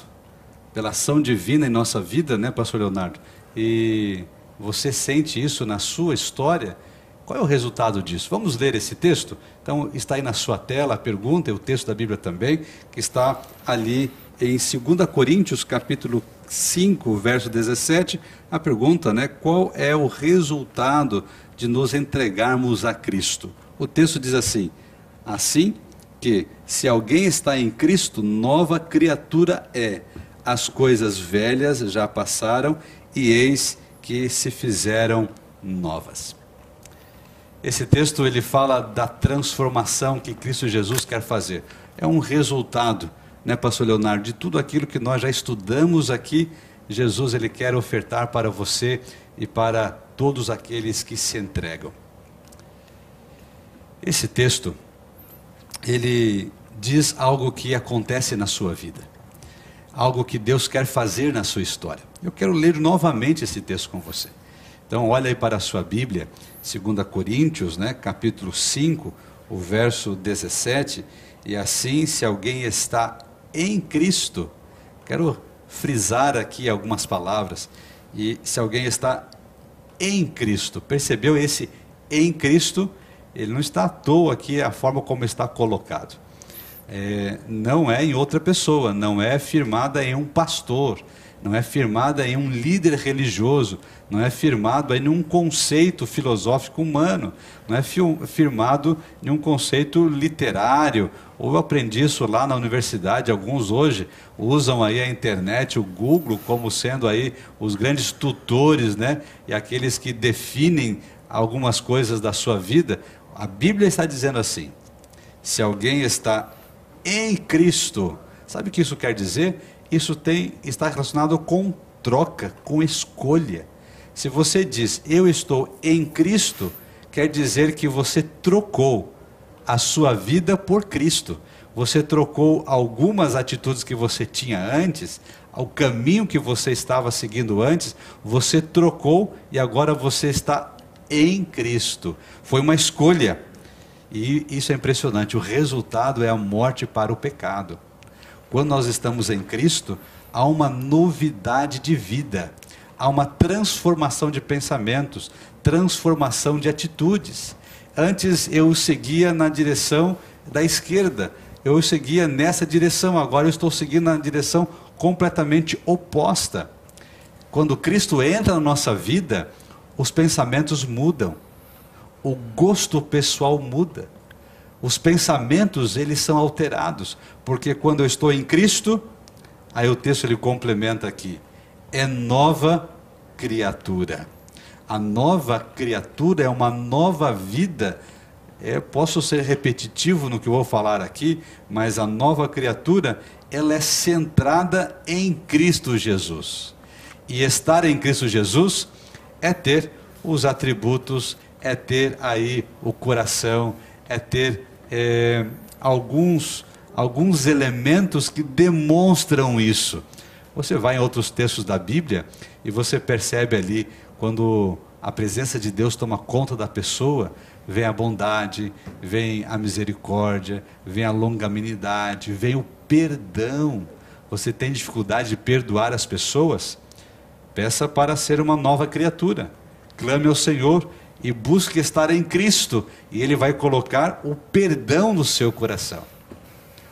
Pela ação divina em nossa vida, né, pastor Leonardo? E você sente isso na sua história? Qual é o resultado disso? Vamos ler esse texto? Então, está aí na sua tela a pergunta, e o texto da Bíblia também, que está ali em 2 Coríntios, capítulo 5, verso 17, a pergunta, né? Qual é o resultado de nos entregarmos a Cristo? O texto diz assim: Assim que, se alguém está em Cristo, nova criatura é. As coisas velhas já passaram e eis que se fizeram novas. Esse texto ele fala da transformação que Cristo Jesus quer fazer. É um resultado, né, pastor Leonardo, de tudo aquilo que nós já estudamos aqui, Jesus ele quer ofertar para você e para todos aqueles que se entregam. Esse texto ele diz algo que acontece na sua vida algo que Deus quer fazer na sua história. Eu quero ler novamente esse texto com você. Então, olha aí para a sua Bíblia, 2 Coríntios, né, capítulo 5, o verso 17. E assim, se alguém está em Cristo, quero frisar aqui algumas palavras. E se alguém está em Cristo, percebeu esse em Cristo? Ele não está à toa aqui a forma como está colocado é, não é em outra pessoa, não é firmada em um pastor, não é firmada em um líder religioso, não é firmado em um conceito filosófico humano, não é firmado em um conceito literário. Ou eu aprendi isso lá na universidade, alguns hoje usam aí a internet, o Google, como sendo aí os grandes tutores, né? E aqueles que definem algumas coisas da sua vida. A Bíblia está dizendo assim: se alguém está em Cristo. Sabe o que isso quer dizer? Isso tem, está relacionado com troca, com escolha. Se você diz eu estou em Cristo, quer dizer que você trocou a sua vida por Cristo. Você trocou algumas atitudes que você tinha antes, o caminho que você estava seguindo antes, você trocou e agora você está em Cristo. Foi uma escolha. E isso é impressionante. O resultado é a morte para o pecado. Quando nós estamos em Cristo, há uma novidade de vida, há uma transformação de pensamentos, transformação de atitudes. Antes eu seguia na direção da esquerda, eu seguia nessa direção, agora eu estou seguindo na direção completamente oposta. Quando Cristo entra na nossa vida, os pensamentos mudam o gosto pessoal muda. Os pensamentos, eles são alterados, porque quando eu estou em Cristo, aí o texto ele complementa aqui, é nova criatura. A nova criatura é uma nova vida. É, posso ser repetitivo no que eu vou falar aqui, mas a nova criatura, ela é centrada em Cristo Jesus. E estar em Cristo Jesus é ter os atributos é ter aí o coração, é ter é, alguns, alguns elementos que demonstram isso. Você vai em outros textos da Bíblia e você percebe ali quando a presença de Deus toma conta da pessoa, vem a bondade, vem a misericórdia, vem a longanimidade, vem o perdão. Você tem dificuldade de perdoar as pessoas? Peça para ser uma nova criatura. Clame ao Senhor e busque estar em Cristo, e Ele vai colocar o perdão no seu coração.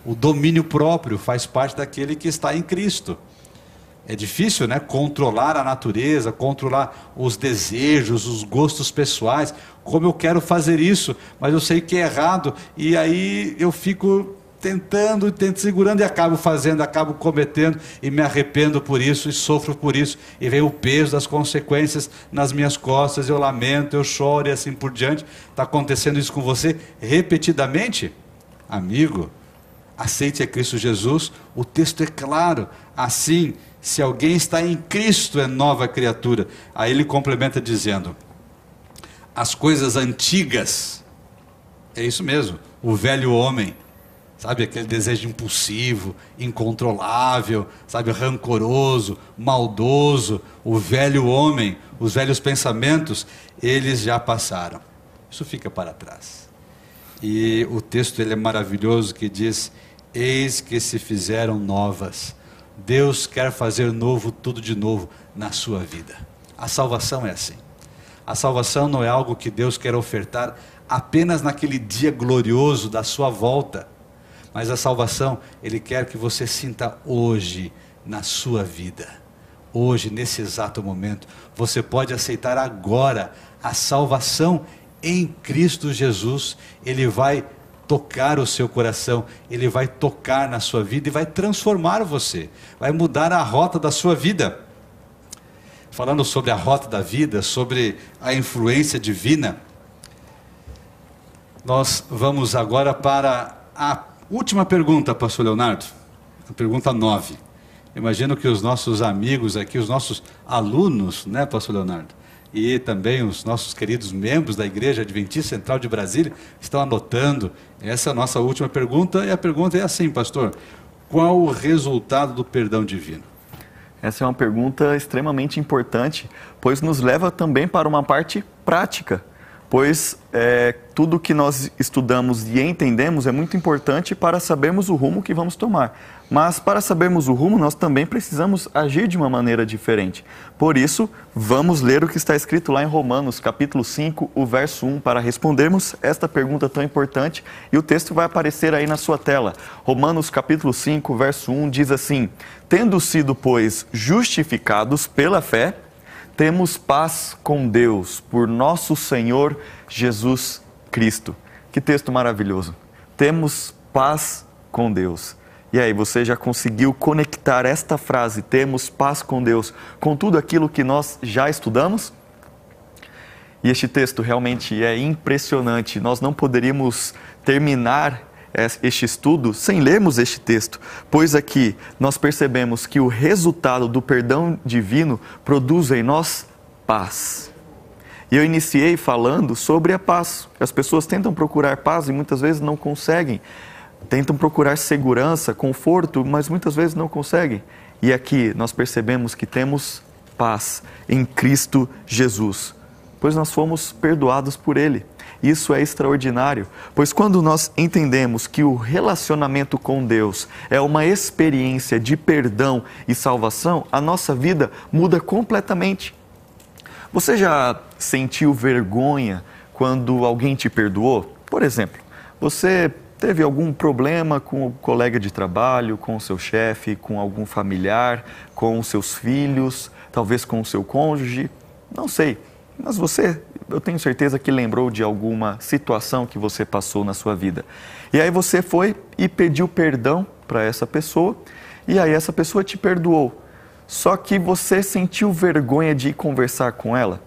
O domínio próprio faz parte daquele que está em Cristo. É difícil, né? Controlar a natureza, controlar os desejos, os gostos pessoais. Como eu quero fazer isso, mas eu sei que é errado, e aí eu fico tentando, tento segurando e acabo fazendo, acabo cometendo e me arrependo por isso e sofro por isso e vem o peso das consequências nas minhas costas, eu lamento, eu choro e assim por diante. Está acontecendo isso com você repetidamente? Amigo, aceite a Cristo Jesus, o texto é claro, assim, se alguém está em Cristo é nova criatura. Aí ele complementa dizendo: as coisas antigas. É isso mesmo, o velho homem. Sabe aquele desejo impulsivo, incontrolável, sabe, rancoroso, maldoso, o velho homem, os velhos pensamentos, eles já passaram. Isso fica para trás. E o texto ele é maravilhoso que diz: Eis que se fizeram novas. Deus quer fazer novo tudo de novo na sua vida. A salvação é assim. A salvação não é algo que Deus quer ofertar apenas naquele dia glorioso da sua volta, mas a salvação Ele quer que você sinta hoje na sua vida. Hoje, nesse exato momento, você pode aceitar agora a salvação em Cristo Jesus. Ele vai tocar o seu coração, ele vai tocar na sua vida e vai transformar você, vai mudar a rota da sua vida falando sobre a rota da vida, sobre a influência divina, nós vamos agora para a última pergunta, pastor Leonardo, a pergunta 9. Imagino que os nossos amigos aqui, os nossos alunos, né, pastor Leonardo, e também os nossos queridos membros da Igreja Adventista Central de Brasília estão anotando. Essa é a nossa última pergunta, e a pergunta é assim, pastor: qual o resultado do perdão divino? Essa é uma pergunta extremamente importante, pois nos leva também para uma parte prática, pois é, tudo que nós estudamos e entendemos é muito importante para sabermos o rumo que vamos tomar. Mas para sabermos o rumo, nós também precisamos agir de uma maneira diferente. Por isso, vamos ler o que está escrito lá em Romanos, capítulo 5, o verso 1, para respondermos esta pergunta tão importante. E o texto vai aparecer aí na sua tela. Romanos, capítulo 5, verso 1 diz assim: Tendo sido, pois, justificados pela fé, temos paz com Deus por nosso Senhor Jesus Cristo. Que texto maravilhoso! Temos paz com Deus. E aí, você já conseguiu conectar esta frase, temos paz com Deus, com tudo aquilo que nós já estudamos? E este texto realmente é impressionante. Nós não poderíamos terminar este estudo sem lermos este texto, pois aqui nós percebemos que o resultado do perdão divino produz em nós paz. E eu iniciei falando sobre a paz. As pessoas tentam procurar paz e muitas vezes não conseguem tentam procurar segurança, conforto, mas muitas vezes não conseguem. E aqui nós percebemos que temos paz em Cristo Jesus, pois nós fomos perdoados por Ele. Isso é extraordinário, pois quando nós entendemos que o relacionamento com Deus é uma experiência de perdão e salvação, a nossa vida muda completamente. Você já sentiu vergonha quando alguém te perdoou? Por exemplo, você teve algum problema com o colega de trabalho, com o seu chefe, com algum familiar, com os seus filhos, talvez com o seu cônjuge, não sei. Mas você, eu tenho certeza que lembrou de alguma situação que você passou na sua vida. E aí você foi e pediu perdão para essa pessoa, e aí essa pessoa te perdoou. Só que você sentiu vergonha de ir conversar com ela.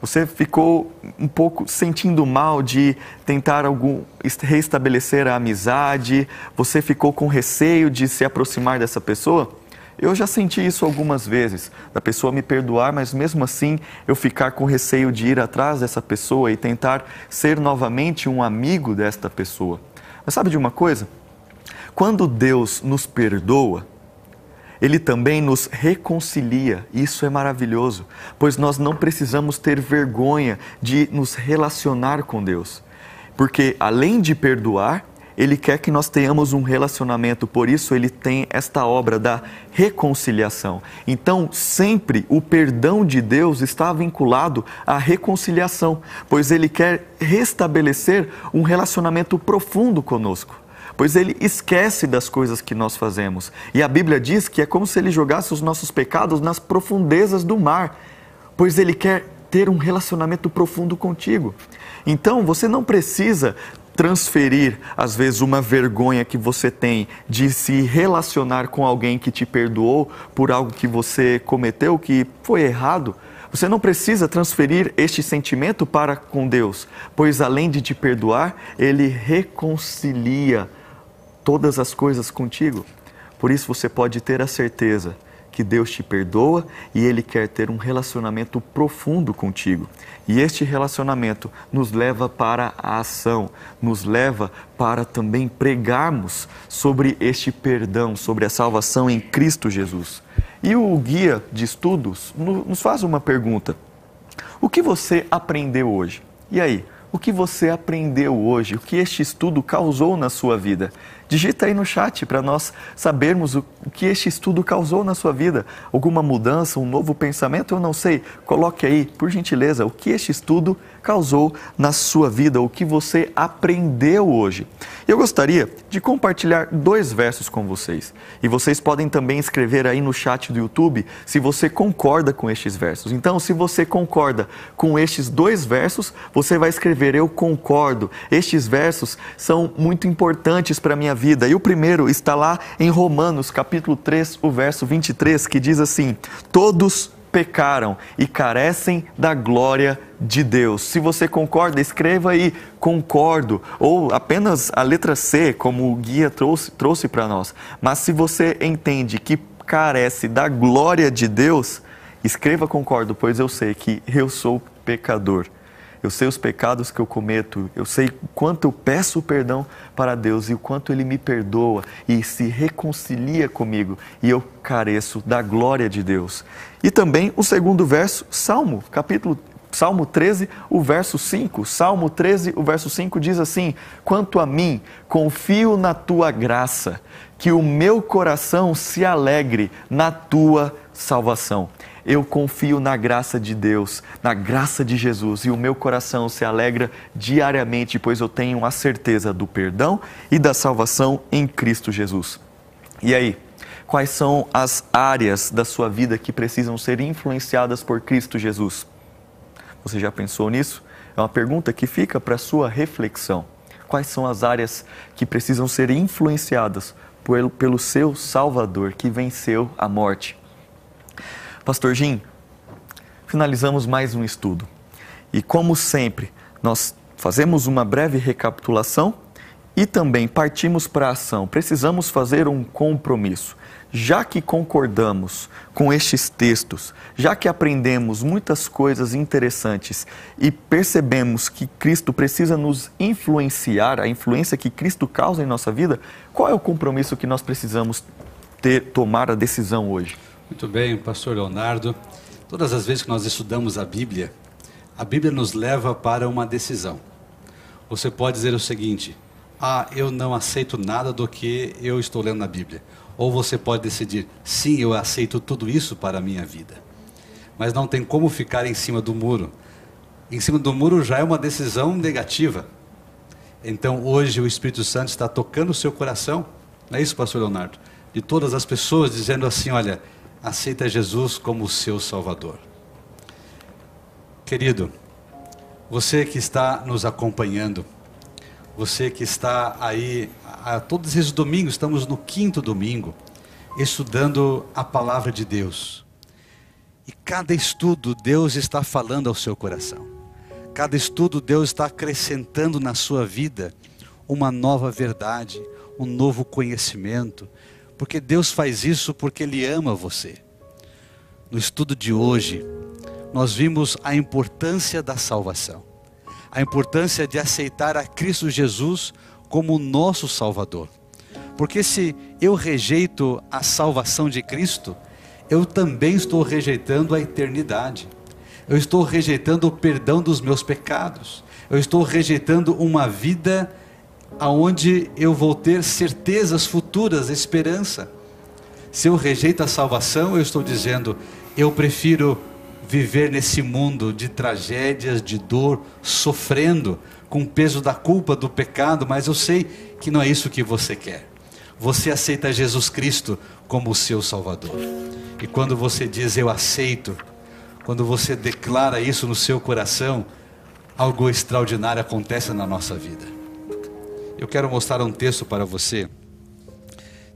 Você ficou um pouco sentindo mal de tentar algum restabelecer a amizade? Você ficou com receio de se aproximar dessa pessoa? Eu já senti isso algumas vezes, da pessoa me perdoar, mas mesmo assim eu ficar com receio de ir atrás dessa pessoa e tentar ser novamente um amigo desta pessoa. Mas sabe de uma coisa? Quando Deus nos perdoa, ele também nos reconcilia. Isso é maravilhoso, pois nós não precisamos ter vergonha de nos relacionar com Deus. Porque além de perdoar, ele quer que nós tenhamos um relacionamento, por isso ele tem esta obra da reconciliação. Então, sempre o perdão de Deus está vinculado à reconciliação, pois ele quer restabelecer um relacionamento profundo conosco pois ele esquece das coisas que nós fazemos. E a Bíblia diz que é como se ele jogasse os nossos pecados nas profundezas do mar, pois ele quer ter um relacionamento profundo contigo. Então, você não precisa transferir, às vezes, uma vergonha que você tem de se relacionar com alguém que te perdoou por algo que você cometeu que foi errado. Você não precisa transferir este sentimento para com Deus, pois além de te perdoar, ele reconcilia todas as coisas contigo. Por isso você pode ter a certeza que Deus te perdoa e Ele quer ter um relacionamento profundo contigo. E este relacionamento nos leva para a ação, nos leva para também pregarmos sobre este perdão, sobre a salvação em Cristo Jesus. E o guia de estudos nos faz uma pergunta: O que você aprendeu hoje? E aí? O que você aprendeu hoje? O que este estudo causou na sua vida? Digita aí no chat para nós sabermos o que este estudo causou na sua vida. Alguma mudança, um novo pensamento? Eu não sei. Coloque aí, por gentileza, o que este estudo causou na sua vida, o que você aprendeu hoje. Eu gostaria de compartilhar dois versos com vocês. E vocês podem também escrever aí no chat do YouTube se você concorda com estes versos. Então, se você concorda com estes dois versos, você vai escrever eu concordo. Estes versos são muito importantes para a minha vida. E o primeiro está lá em Romanos, capítulo 3, o verso 23, que diz assim: Todos pecaram e carecem da glória de Deus. Se você concorda, escreva aí concordo ou apenas a letra C, como o guia trouxe, trouxe para nós. Mas se você entende que carece da glória de Deus, escreva concordo, pois eu sei que eu sou pecador. Eu sei os pecados que eu cometo, eu sei o quanto eu peço perdão para Deus e o quanto Ele me perdoa e se reconcilia comigo e eu careço da glória de Deus. E também o segundo verso, Salmo, capítulo Salmo 13, o verso 5. Salmo 13, o verso 5 diz assim: Quanto a mim, confio na tua graça, que o meu coração se alegre na tua salvação. Eu confio na graça de Deus, na graça de Jesus, e o meu coração se alegra diariamente, pois eu tenho a certeza do perdão e da salvação em Cristo Jesus. E aí, quais são as áreas da sua vida que precisam ser influenciadas por Cristo Jesus? Você já pensou nisso? É uma pergunta que fica para sua reflexão. Quais são as áreas que precisam ser influenciadas pelo, pelo seu Salvador que venceu a morte? Pastor Jim, finalizamos mais um estudo. E como sempre, nós fazemos uma breve recapitulação e também partimos para a ação. Precisamos fazer um compromisso. Já que concordamos com estes textos, já que aprendemos muitas coisas interessantes e percebemos que Cristo precisa nos influenciar, a influência que Cristo causa em nossa vida, qual é o compromisso que nós precisamos ter, tomar a decisão hoje? Muito bem, pastor Leonardo. Todas as vezes que nós estudamos a Bíblia, a Bíblia nos leva para uma decisão. Você pode dizer o seguinte: Ah, eu não aceito nada do que eu estou lendo na Bíblia. Ou você pode decidir: Sim, eu aceito tudo isso para a minha vida. Mas não tem como ficar em cima do muro. Em cima do muro já é uma decisão negativa. Então hoje o Espírito Santo está tocando o seu coração, não é isso, pastor Leonardo? De todas as pessoas dizendo assim: Olha aceita Jesus como seu Salvador. Querido, você que está nos acompanhando, você que está aí, a, todos esses domingos, estamos no quinto domingo, estudando a palavra de Deus. E cada estudo, Deus está falando ao seu coração. Cada estudo, Deus está acrescentando na sua vida uma nova verdade, um novo conhecimento, porque Deus faz isso porque Ele ama você. No estudo de hoje, nós vimos a importância da salvação, a importância de aceitar a Cristo Jesus como nosso Salvador. Porque se eu rejeito a salvação de Cristo, eu também estou rejeitando a eternidade. Eu estou rejeitando o perdão dos meus pecados. Eu estou rejeitando uma vida aonde eu vou ter certezas futuras, esperança. Se eu rejeito a salvação, eu estou dizendo, eu prefiro viver nesse mundo de tragédias, de dor, sofrendo com o peso da culpa, do pecado, mas eu sei que não é isso que você quer. Você aceita Jesus Cristo como o seu Salvador. E quando você diz eu aceito, quando você declara isso no seu coração, algo extraordinário acontece na nossa vida. Eu quero mostrar um texto para você.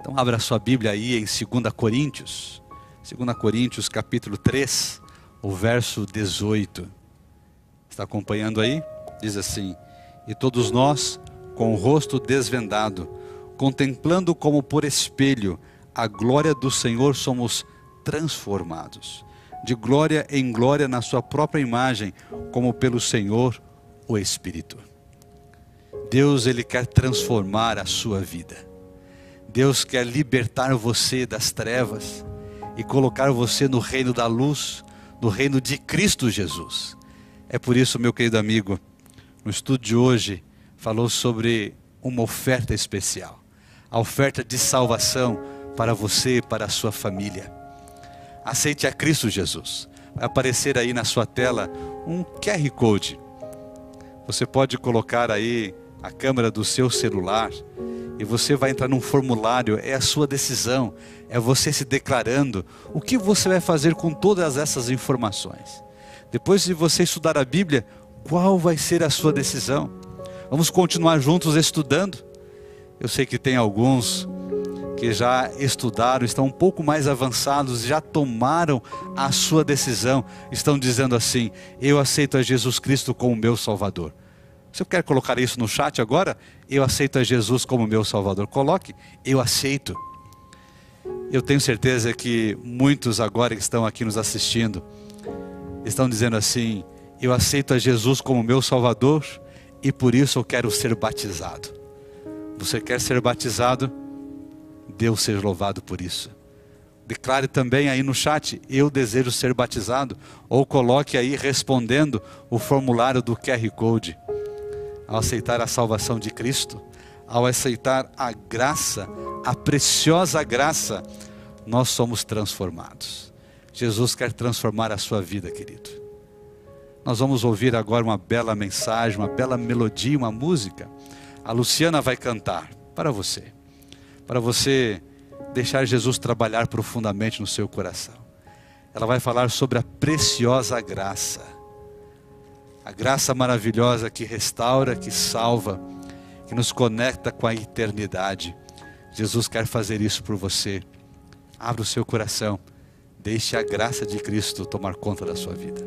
Então abra sua Bíblia aí em 2 Coríntios, 2 Coríntios capítulo 3, o verso 18. Está acompanhando aí? Diz assim: E todos nós, com o rosto desvendado, contemplando como por espelho a glória do Senhor, somos transformados, de glória em glória na sua própria imagem, como pelo Senhor, o Espírito. Deus ele quer transformar a sua vida. Deus quer libertar você das trevas e colocar você no reino da luz, no reino de Cristo Jesus. É por isso, meu querido amigo, no estudo de hoje falou sobre uma oferta especial, a oferta de salvação para você e para a sua família. Aceite a Cristo Jesus. Vai aparecer aí na sua tela um QR Code. Você pode colocar aí a câmera do seu celular e você vai entrar num formulário, é a sua decisão, é você se declarando o que você vai fazer com todas essas informações. Depois de você estudar a Bíblia, qual vai ser a sua decisão? Vamos continuar juntos estudando? Eu sei que tem alguns que já estudaram, estão um pouco mais avançados, já tomaram a sua decisão, estão dizendo assim: Eu aceito a Jesus Cristo como meu Salvador. Você quer colocar isso no chat agora? Eu aceito a Jesus como meu Salvador. Coloque, eu aceito. Eu tenho certeza que muitos agora que estão aqui nos assistindo estão dizendo assim: Eu aceito a Jesus como meu Salvador e por isso eu quero ser batizado. Você quer ser batizado? Deus seja louvado por isso. Declare também aí no chat: Eu desejo ser batizado. Ou coloque aí respondendo o formulário do QR Code ao aceitar a salvação de Cristo, ao aceitar a graça, a preciosa graça, nós somos transformados. Jesus quer transformar a sua vida, querido. Nós vamos ouvir agora uma bela mensagem, uma bela melodia, uma música. A Luciana vai cantar para você, para você deixar Jesus trabalhar profundamente no seu coração. Ela vai falar sobre a preciosa graça a graça maravilhosa que restaura, que salva, que nos conecta com a eternidade. Jesus quer fazer isso por você. Abra o seu coração. Deixe a graça de Cristo tomar conta da sua vida.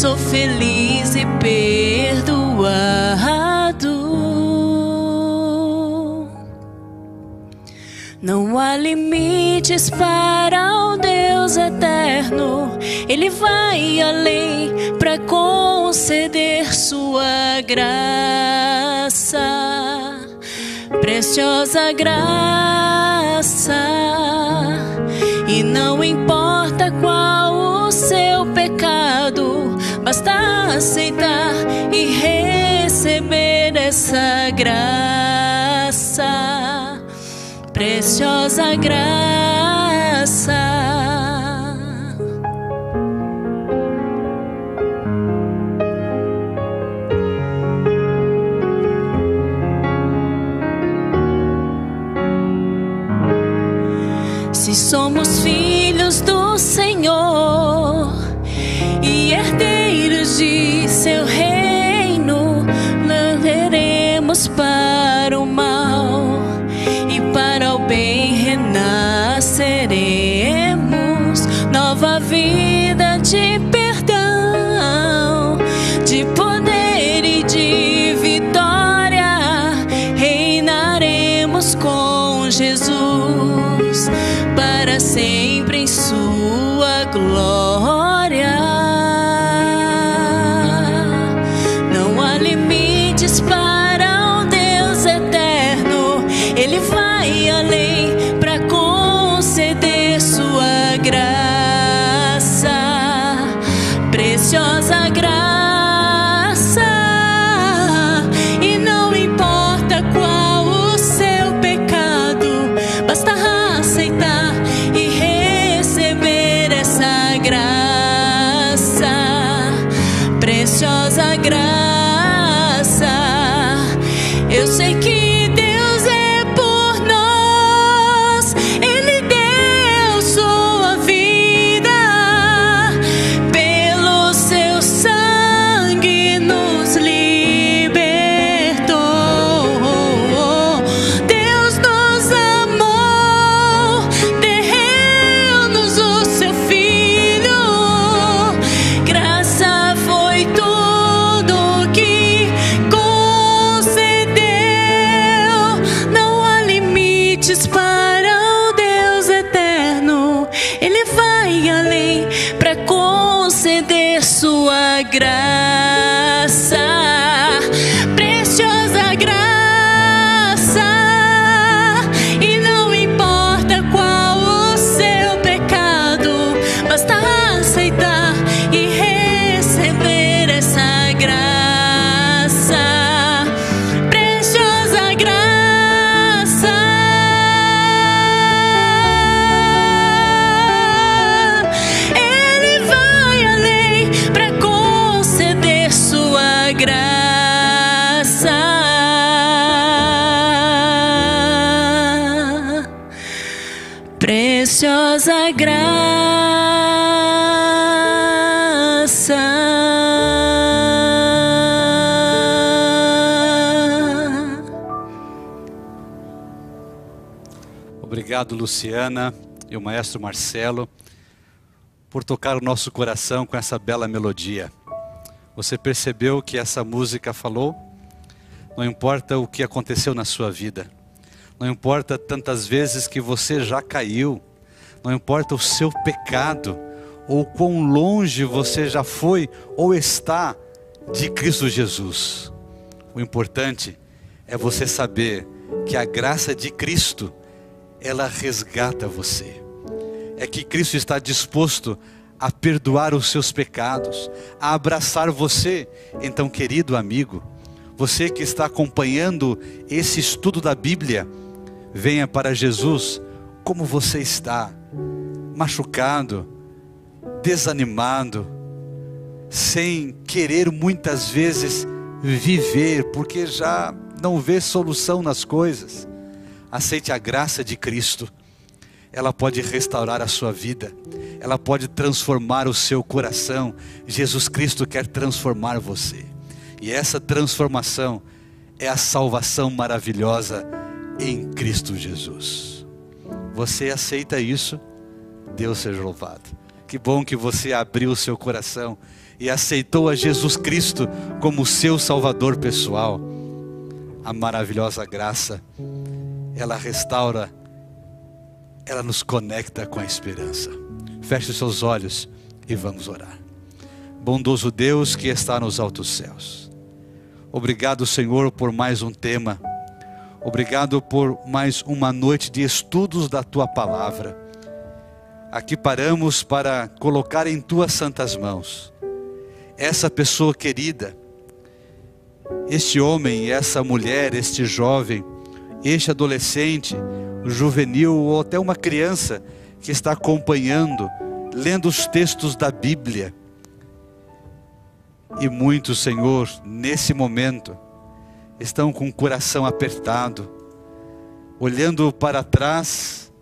Sou feliz e perdoado. Não há limites para o Deus eterno, Ele vai além para conceder sua graça, preciosa graça. E não importa qual o seu pecado, aceitar e receber essa graça, preciosa graça. Obrigado, Luciana e o maestro Marcelo, por tocar o nosso coração com essa bela melodia. Você percebeu o que essa música falou? Não importa o que aconteceu na sua vida, não importa tantas vezes que você já caiu, não importa o seu pecado, ou quão longe você já foi ou está de Cristo Jesus. O importante é você saber que a graça de Cristo ela resgata você. É que Cristo está disposto a perdoar os seus pecados, a abraçar você. Então, querido amigo, você que está acompanhando esse estudo da Bíblia, venha para Jesus como você está, machucado, desanimado, sem querer muitas vezes viver, porque já não vê solução nas coisas. Aceite a graça de Cristo. Ela pode restaurar a sua vida. Ela pode transformar o seu coração. Jesus Cristo quer transformar você. E essa transformação é a salvação maravilhosa em Cristo Jesus. Você aceita isso? Deus seja louvado. Que bom que você abriu o seu coração e aceitou a Jesus Cristo como seu Salvador pessoal. A maravilhosa graça ela restaura, ela nos conecta com a esperança. Feche os seus olhos e vamos orar. Bondoso Deus que está nos altos céus. Obrigado, Senhor, por mais um tema. Obrigado por mais uma noite de estudos da tua palavra. Aqui paramos para colocar em tuas santas mãos essa pessoa querida, este homem, essa mulher, este jovem este adolescente, juvenil ou até uma criança que está acompanhando, lendo os textos da Bíblia. E muitos, Senhor, nesse momento, estão com o coração apertado, olhando para trás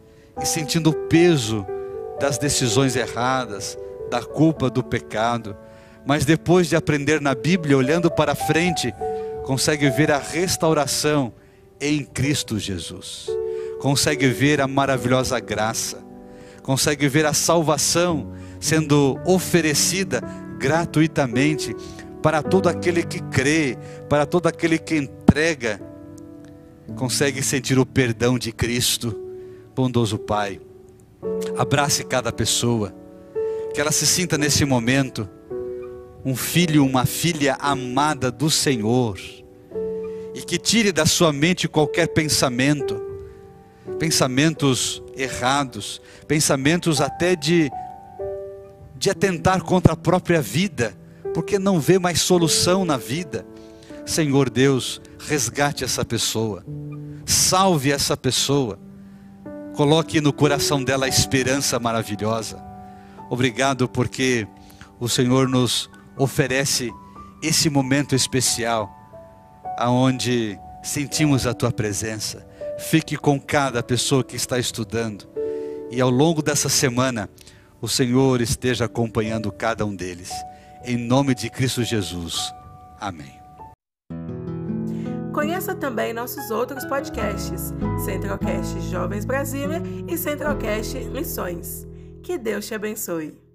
e sentindo o peso das decisões erradas, da culpa do pecado. Mas depois de aprender na Bíblia, olhando para frente, consegue ver a restauração em Cristo Jesus. Consegue ver a maravilhosa graça, consegue ver a salvação sendo oferecida gratuitamente para todo aquele que crê, para todo aquele que entrega. Consegue sentir o perdão de Cristo, bondoso Pai. Abrace cada pessoa, que ela se sinta nesse momento um filho, uma filha amada do Senhor e que tire da sua mente qualquer pensamento, pensamentos errados, pensamentos até de, de atentar contra a própria vida, porque não vê mais solução na vida. Senhor Deus, resgate essa pessoa, salve essa pessoa, coloque no coração dela a esperança maravilhosa. Obrigado porque o Senhor nos oferece esse momento especial aonde sentimos a tua presença. Fique com cada pessoa que está estudando e ao longo dessa semana o Senhor esteja acompanhando cada um deles. Em nome de Cristo Jesus. Amém. Conheça também nossos outros podcasts, Centralcast Jovens Brasília e Centralcast Missões. Que Deus te abençoe.